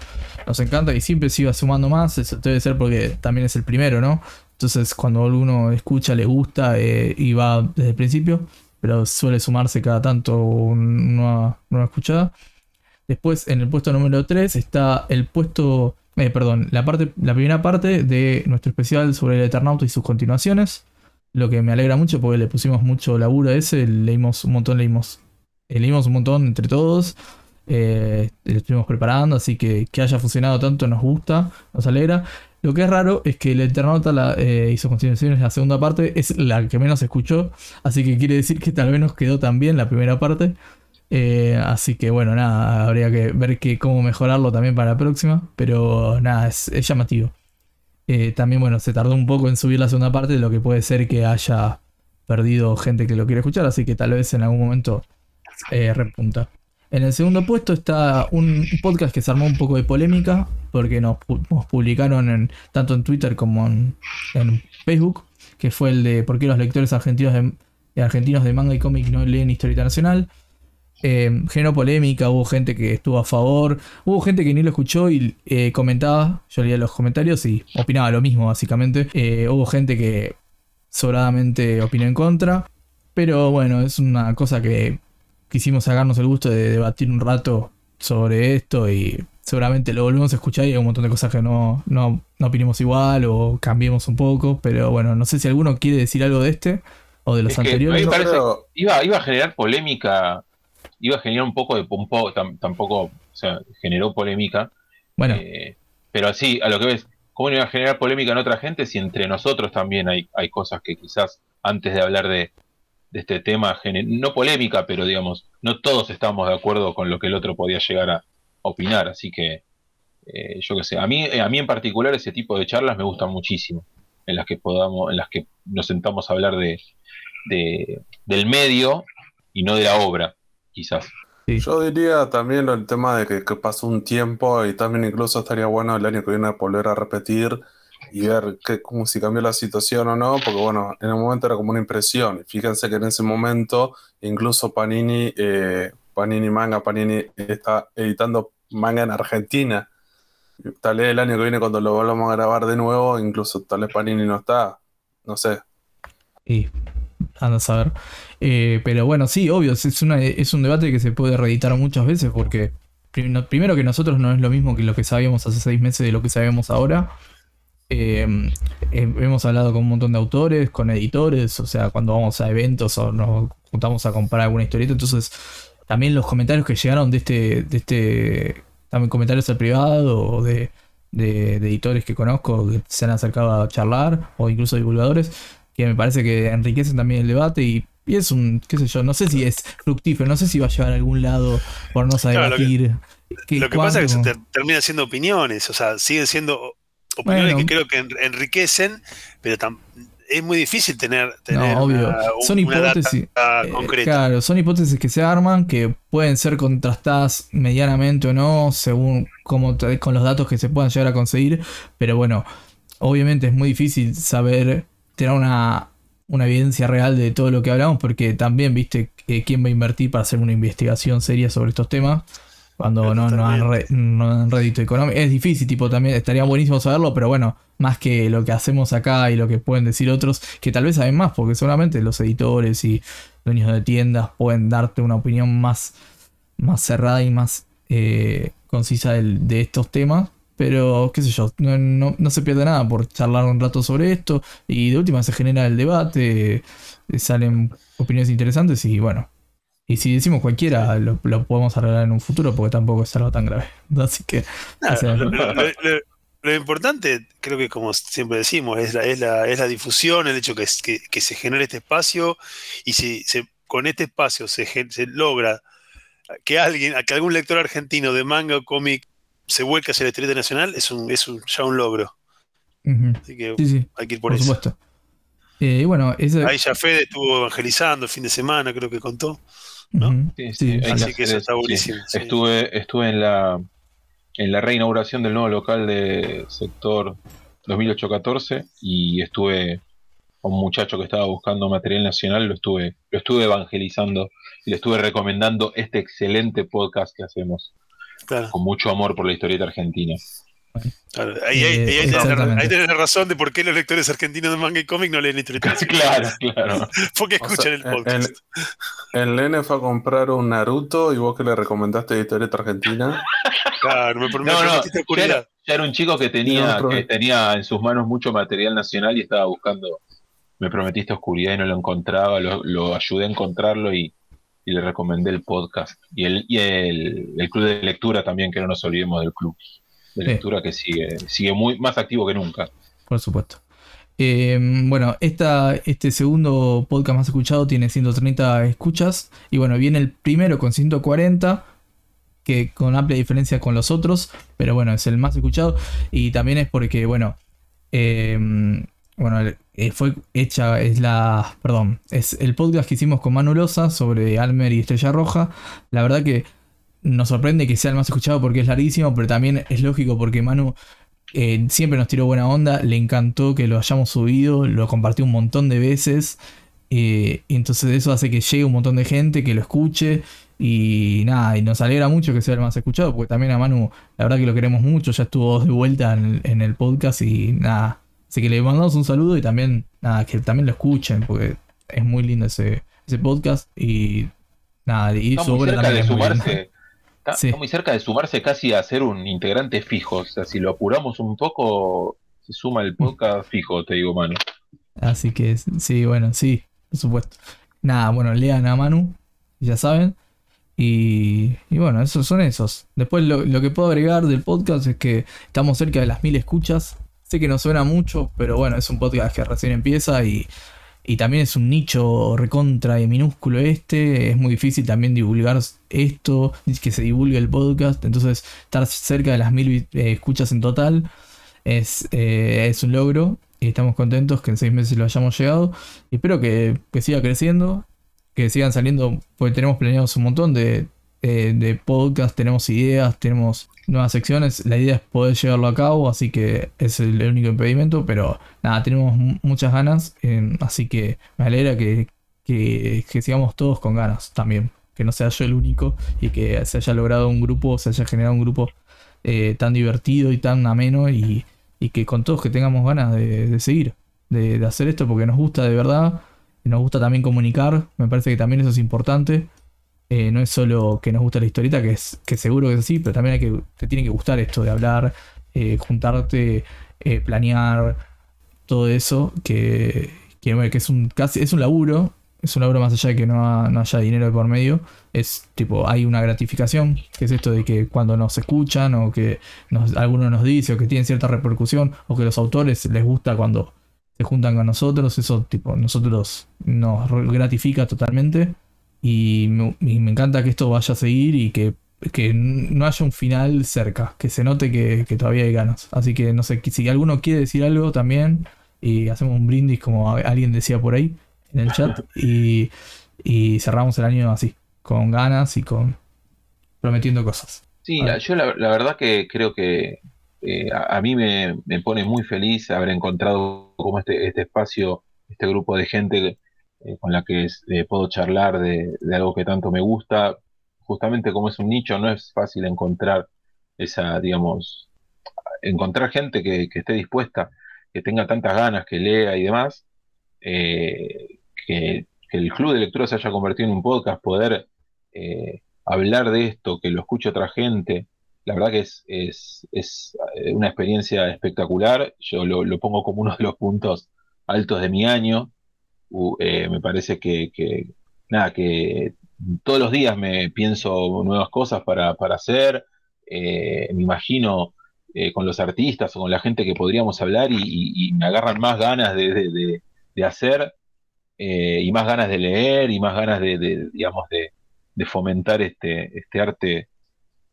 Nos encanta y siempre se iba sumando más. Eso debe ser porque también es el primero, ¿no? Entonces cuando uno escucha, le gusta eh, y va desde el principio. Pero suele sumarse cada tanto una nueva escuchada. Después en el puesto número 3 está el puesto eh, perdón, la, parte, la primera parte de nuestro especial sobre el Eternauta y sus continuaciones. Lo que me alegra mucho porque le pusimos mucho laburo a ese, leímos un montón, leímos, eh, leímos un montón entre todos. Eh, lo estuvimos preparando, así que que haya funcionado tanto nos gusta, nos alegra. Lo que es raro es que el Eternauta la, y sus continuaciones, la segunda parte, es la que menos escuchó, así que quiere decir que tal vez nos quedó también la primera parte. Eh, así que bueno, nada, habría que ver que, cómo mejorarlo también para la próxima. Pero nada, es, llamativo. Eh, también, bueno, se tardó un poco en subir la segunda parte, lo que puede ser que haya perdido gente que lo quiere escuchar, así que tal vez en algún momento eh, repunta. En el segundo puesto está un podcast que se armó un poco de polémica, porque nos, publicaron tanto en Twitter como en, Facebook, que fue el de por qué los lectores argentinos de, argentinos de manga y cómic no leen historia nacional. Eh, generó polémica, hubo gente que estuvo a favor, hubo gente que ni lo escuchó y eh, comentaba, yo leía los comentarios y opinaba lo mismo básicamente. Eh, hubo gente que sobradamente opinó en contra, pero bueno, es una cosa que quisimos sacarnos el gusto de debatir un rato sobre esto y seguramente lo volvemos a escuchar y hay un montón de cosas que no, no, opinemos igual o cambiemos un poco, pero bueno, no sé si alguno quiere decir algo de este o de los anteriores. iba, iba a generar polémica iba a generar un poco de pompo, tampoco, o sea, generó polémica. Bueno. Eh, pero así, a lo que ves, ¿cómo iba a generar polémica en otra gente si entre nosotros también hay, hay cosas que quizás antes de hablar de, este tema, no polémica, pero digamos, no todos estamos de acuerdo con lo que el otro podía llegar a opinar, así que eh, yo qué sé, a mí, a mí en particular ese tipo de charlas me gustan muchísimo, en las que podamos, en las que nos sentamos a hablar de, de del medio y no de la obra quizás. Yo diría también el tema de que, pasó un tiempo y también incluso estaría bueno el año que viene volver a repetir y ver que, como si cambió la situación o no, porque bueno, en el momento era como una impresión. Fíjense que en ese momento incluso Panini, eh, Panini Manga, Panini está editando manga en Argentina. Tal vez el año que viene cuando lo volvamos a grabar de nuevo, incluso tal vez Panini no está, no sé. Y anda a saber. Eh, pero bueno, sí, obvio, es, es un debate que se puede reeditar muchas veces porque primero que nosotros no es lo mismo que lo que sabíamos hace seis meses de lo que sabemos ahora. Eh, eh, hemos hablado con un montón de autores, con editores, o sea, cuando vamos a eventos o nos juntamos a comprar alguna historieta, entonces también los comentarios que llegaron de este, de este, también comentarios al privado o de, de editores que conozco que se han acercado a charlar o incluso divulgadores, que me parece que enriquecen también el debate y, es un, qué sé yo, no sé si es fructífero, no sé si va a llevar a algún lado por no saber debatir. Lo que, pasa es que se termina siendo opiniones, o sea, siguen siendo opiniones que creo que enriquecen, pero es muy difícil tener, tener no, obvio. son hipótesis eh, claro son hipótesis que se arman que pueden ser contrastadas medianamente o no según cómo con los datos que se puedan llegar a conseguir pero bueno obviamente es muy difícil saber tener una, evidencia real de todo lo que hablamos, porque también, viste, eh, quién va a invertir para hacer una investigación seria sobre estos temas cuando no, no, han rédito económico. Es difícil, tipo, también estaría buenísimo saberlo, pero bueno, más que lo que hacemos acá y lo que pueden decir otros, que tal vez saben más, porque seguramente los editores y dueños de tiendas pueden darte una opinión más, más cerrada y más eh, concisa de estos temas. Pero, qué sé yo, no, se pierde nada por charlar un rato sobre esto. Y de última se genera el debate, eh, salen opiniones interesantes y bueno. Y si decimos cualquiera, lo, podemos arreglar en un futuro porque tampoco es algo tan grave. Así que. lo, importante, creo que como siempre decimos, es la, es la, es la difusión, el hecho que, que, que se genere este espacio y si se con este espacio se, se logra que alguien, que algún lector argentino de manga o cómic se vuelque hacia la historieta nacional, es, un, es un, ya un logro. Así que hay que ir por, por eso. Supuesto. Eh, bueno, Ahí ya Fede estuvo evangelizando el fin de semana, creo que contó. ¿no? Sí, sí, Así que eso está buenísimo. Estuve, estuve en la en la reinauguración del nuevo local de sector 2008-14 y estuve con un muchacho que estaba buscando material nacional, lo estuve, lo estuve evangelizando y le estuve recomendando este excelente podcast que hacemos. Con mucho amor por la historieta argentina ahí, hay, tenés razón de por qué los lectores argentinos de manga y cómic no leen literatura. claro, claro. Porque escuchan el podcast. El, Lene fue a comprar un Naruto y vos que le recomendaste historieta argentina. Claro, me, no, no, ya era, un chico que tenía, que tenía en sus manos mucho material nacional y estaba buscando. Me prometiste oscuridad y no lo encontraba, lo, ayudé a encontrarlo y, le recomendé el podcast. Y, el, y el, el club de lectura también, que no nos olvidemos del club de lectura que sigue, sigue muy más activo que nunca. Por supuesto. Eh, bueno, esta, este segundo podcast más escuchado tiene 130 escuchas. Y bueno, viene el primero con 140, que con amplia diferencia con los otros. Pero bueno, es el más escuchado. Y también es porque, bueno, eh, bueno, eh, fue hecha, es la, perdón, es el podcast que hicimos con Manu Loza sobre Almer y Estrella Roja. La verdad que nos sorprende que sea el más escuchado porque es larguísimo, pero también es lógico porque Manu eh, siempre nos tiró buena onda, le encantó que lo hayamos subido, lo compartió un montón de veces. Eh, y entonces eso hace que llegue un montón de gente, que lo escuche. Y nada, y nos alegra mucho que sea el más escuchado, porque también a Manu, la verdad que lo queremos mucho, ya estuvo de vuelta en, el podcast y nada. Así que le mandamos un saludo y también, nada, que también lo escuchen, porque es muy lindo ese, ese podcast. Y nada, y su obra también. De Está, muy cerca de sumarse casi a ser un integrante fijo. O sea, si lo apuramos un poco, se suma el podcast fijo, te digo, Manu. Así que sí, bueno, sí, por supuesto. Nada, bueno, lean a Manu, ya saben. Y, bueno, esos son esos. Después lo, lo, que puedo agregar del podcast es que estamos cerca de las mil escuchas. Sé que no suena mucho, pero bueno, es un podcast que recién empieza y y también es un nicho recontra y minúsculo este. Es muy difícil también divulgar esto, que se divulgue el podcast. Entonces, estar cerca de las mil eh, escuchas en total es, eh, es un logro. Y estamos contentos que en seis meses lo hayamos llegado. Espero que, que siga creciendo. Que sigan saliendo, porque tenemos planeados un montón de, eh, de podcast, tenemos ideas, tenemos nuevas secciones. La idea es poder llevarlo a cabo, así que es el, único impedimento. Pero nada, tenemos muchas ganas, eh, así que me alegra que, que, sigamos todos con ganas también. Que no sea yo el único y que se haya logrado un grupo, se haya generado un grupo eh, tan divertido y tan ameno y, y, que con todos que tengamos ganas de, seguir, de, de hacer esto porque nos gusta de verdad. Nos gusta también comunicar, me parece que también eso es importante. Eh, no es solo que nos gusta la historieta, que es que seguro que es así, pero también hay que, te tiene que gustar esto de hablar, eh, juntarte, eh, planear, todo eso, que, que, es un casi es un laburo, es un laburo más allá de que no, haya dinero de por medio, es tipo, hay una gratificación, que es esto de que cuando nos escuchan o que nos, alguno nos dice o que tiene cierta repercusión o que los autores les gusta cuando se juntan con nosotros, eso tipo, nosotros nos gratifica totalmente. Y me, encanta que esto vaya a seguir y que, no haya un final cerca, que se note que, todavía hay ganas. Así que no sé, si alguno quiere decir algo también, y hacemos un brindis como alguien decía por ahí en el chat, y, cerramos el año así, con ganas y con prometiendo cosas. Sí, yo la, verdad que creo que eh, a, mí me, pone muy feliz haber encontrado como este, este espacio, este grupo de gente eh, con la que eh, puedo charlar de, algo que tanto me gusta. Justamente como es un nicho, no es fácil encontrar esa, digamos, encontrar gente que, esté dispuesta, que tenga tantas ganas, que lea y demás, eh, que, el club de lectura se haya convertido en un podcast, poder hablar de esto, que lo escuche otra gente, la verdad que es, es, una experiencia espectacular. Yo lo, pongo como uno de los puntos altos de mi año. Eh, me parece que, nada, que todos los días me pienso nuevas cosas para, hacer, eh, me imagino eh, con los artistas o con la gente que podríamos hablar y, me agarran más ganas de, hacer. eh, y más ganas de leer y más ganas de, digamos, de, fomentar este, este arte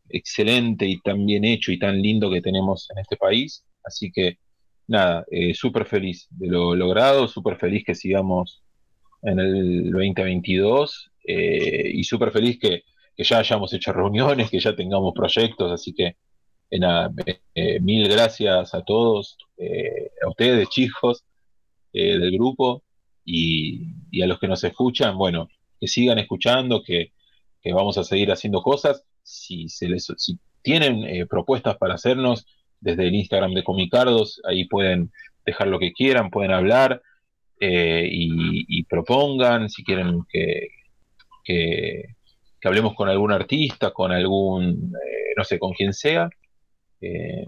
excelente y tan bien hecho y tan lindo que tenemos en este país. Así que nada, eh, súper feliz de lo logrado, súper feliz que sigamos en el 2022 eh, y súper feliz que, ya hayamos hecho reuniones, que ya tengamos proyectos, así que nada, mil gracias a todos, a ustedes chicos del grupo y, a los que nos escuchan, bueno, que sigan escuchando, que, vamos a seguir haciendo cosas. Si, se les, si tienen eh, propuestas para hacernos, desde el Instagram de Comicardos, ahí pueden dejar lo que quieran, pueden hablar eh, y, propongan, si quieren que, que, hablemos con algún artista, con algún, eh, no sé, con quien sea.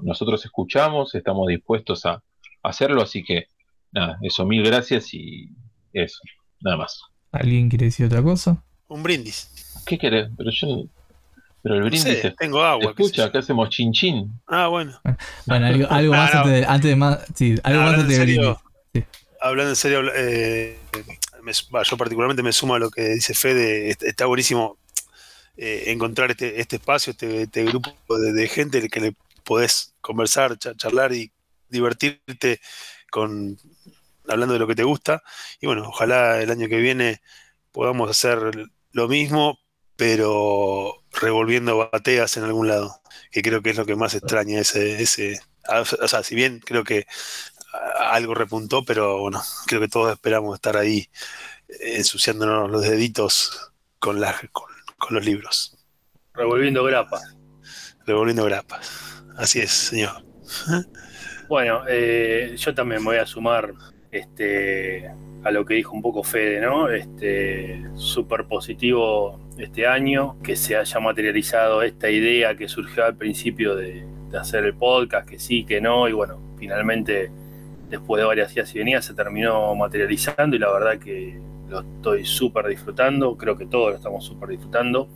nosotros escuchamos, estamos dispuestos a hacerlo, así que nada, eso, mil gracias y eso, nada más. ¿Alguien quiere decir otra cosa? Un brindis. ¿Qué querés? Pero yo. Pero el brindis. tengo agua. Escucha, acá hacemos chin chin. Ah, bueno. Bueno, algo, más antes, de, antes, de, más. Sí, algo más antes de brindis. Hablando en serio, eh, yo particularmente me sumo a lo que dice Fede. Está buenísimo eh, encontrar este, este espacio, este, este grupo de, de, gente que le podés conversar, charlar y divertirte con hablando de lo que te gusta. Y bueno, ojalá el año que viene podamos hacer lo mismo, pero revolviendo bateas en algún lado, que creo que es lo que más extraña ese, ese o sea, si bien creo que algo repuntó, pero bueno, creo que todos esperamos estar ahí eh, ensuciándonos los deditos con, las, con, los libros. Revolviendo grapas. Revolviendo grapas. Así es, señor. Bueno, eh, yo también me voy a sumar este, a lo que dijo un poco Fede, ¿no? Este, súper positivo este año, que se haya materializado esta idea que surgió al principio de, hacer el podcast, que sí, que no, y bueno, finalmente después de varias días y venidas se terminó materializando y la verdad que lo estoy súper disfrutando, creo que todos lo estamos súper disfrutando.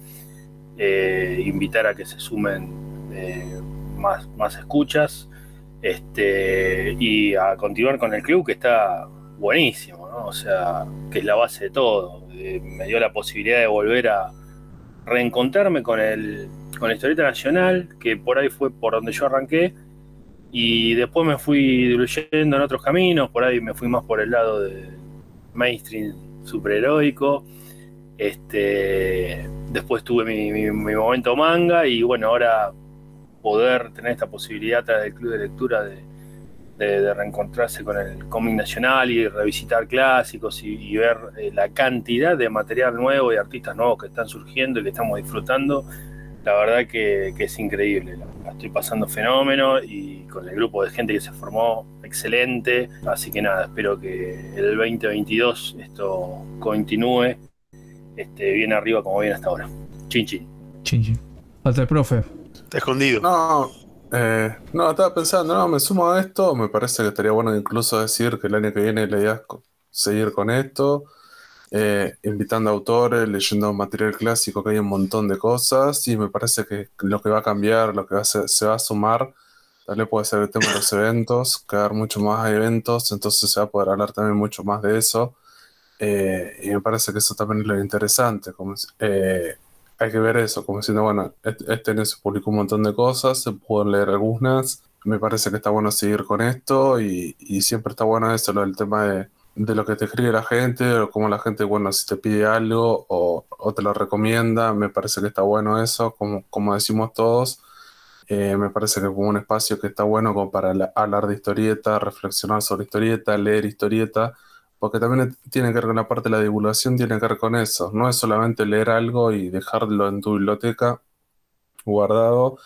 Eh, invitar a que se sumen eh, más, más escuchas este, y a continuar con el club que está buenísimo, ¿no? O sea, que es la base de todo. Eh, me dio la posibilidad de volver a reencontrarme con el con la historieta nacional, que por ahí fue por donde yo arranqué, y después me fui diluyendo en otros caminos, por ahí me fui más por el lado de mainstream superheroico. Este, después tuve mi momento manga y bueno, ahora poder tener esta posibilidad a través del club de lectura de, reencontrarse con el cómic nacional y revisitar clásicos y, ver eh, la cantidad de material nuevo y artistas nuevos que están surgiendo y que estamos disfrutando, la verdad que, es increíble. La, estoy pasando fenómeno y con el grupo de gente que se formó, excelente. Así que nada, espero que el 2022 esto continúe este, bien arriba como viene hasta ahora. Chin chin. Chin chin. Falta el profe. Escondido. No, eh, no, estaba pensando, no, me sumo a esto. Me parece que estaría bueno incluso decir que el año que viene la idea seguir con esto, eh, invitando a autores, leyendo material clásico, que hay un montón de cosas. Y me parece que lo que va a cambiar, lo que va a se va a sumar, tal vez puede ser el tema de los eventos, quedar mucho más eventos, entonces se va a poder hablar también mucho más de eso. Eh, y me parece que eso también es lo interesante. Como, hay que ver eso, como diciendo, bueno, este, año se publicó un montón de cosas, se pudo leer algunas, me parece que está bueno seguir con esto y, siempre está bueno eso, lo del tema de, lo que te escribe la gente, o cómo la gente, bueno, si te pide algo o, te lo recomienda, me parece que está bueno eso, como, como decimos todos. Eh, me parece que como un espacio que está bueno como para hablar de historieta, reflexionar sobre historieta, leer historieta porque también tiene que ver con la parte de la divulgación, tiene que ver con eso. No es solamente leer algo y dejarlo en tu biblioteca guardado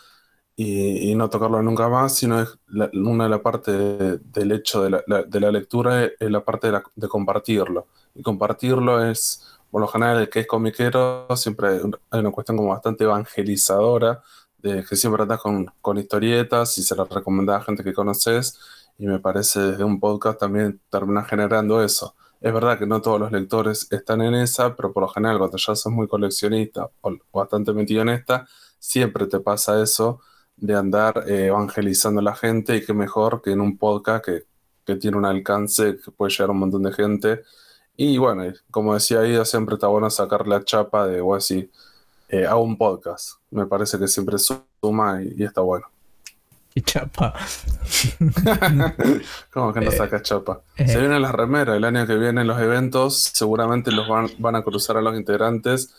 y, no tocarlo nunca más, sino es una de las partes del hecho de la, lectura es, la parte de, compartirlo. Y compartirlo es, por lo general, que es comiquero, siempre hay una cuestión como bastante evangelizadora, de que siempre estás con, con historietas y se las recomendás a gente que conoces y me parece desde un podcast también termina generando eso. Es verdad que no todos los lectores están en esa, pero por lo general cuando ya sos muy coleccionista o bastante metido en esta, siempre te pasa eso de andar eh, evangelizando a la gente y qué mejor que en un podcast que, que, tiene un alcance que puede llegar a un montón de gente Y bueno, como decía Ida, siempre está bueno sacar la chapa de, o así, eh, un podcast. Me parece que siempre suma y, está bueno. Y chapa. ¿Cómo que no eh, saca chapa? Se eh. vienen las remeras, el año que viene los eventos, seguramente los van, van a cruzar a los integrantes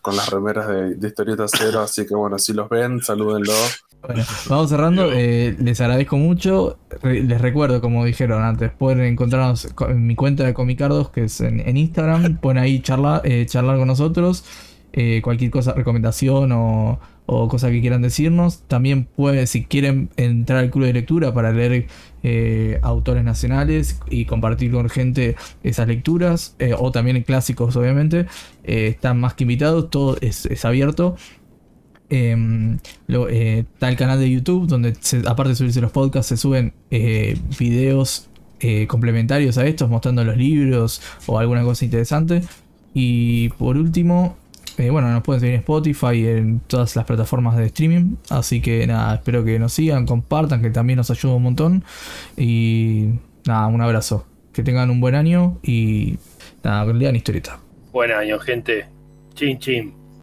con las remeras de, de historieta cero, así que bueno, si los ven, salúdenlo. Bueno, vamos cerrando. Eh, les agradezco mucho. les recuerdo, como dijeron antes, pueden encontrarnos en mi cuenta de Comicardos, que es en, Instagram. Pueden ahí charlar, eh, charlar con nosotros. Eh, cualquier cosa, recomendación o, cosa que quieran decirnos. También pueden, si quieren entrar al club de lectura para leer autores nacionales y compartir con gente esas lecturas, o también clásicos, obviamente, están más que invitados. Todo es abierto. Em, eh, está el canal de YouTube donde aparte de subirse los podcasts se suben eh, videos eh, complementarios a estos mostrando los libros o alguna cosa interesante. Y por último, bueno, nos pueden seguir en Spotify en todas las plataformas de streaming. Así que nada, espero que nos sigan, compartan, que también nos ayuda un montón. Y nada, un abrazo. Que tengan un buen año y nada, lean historieta. Buen año, gente. Chin, chin.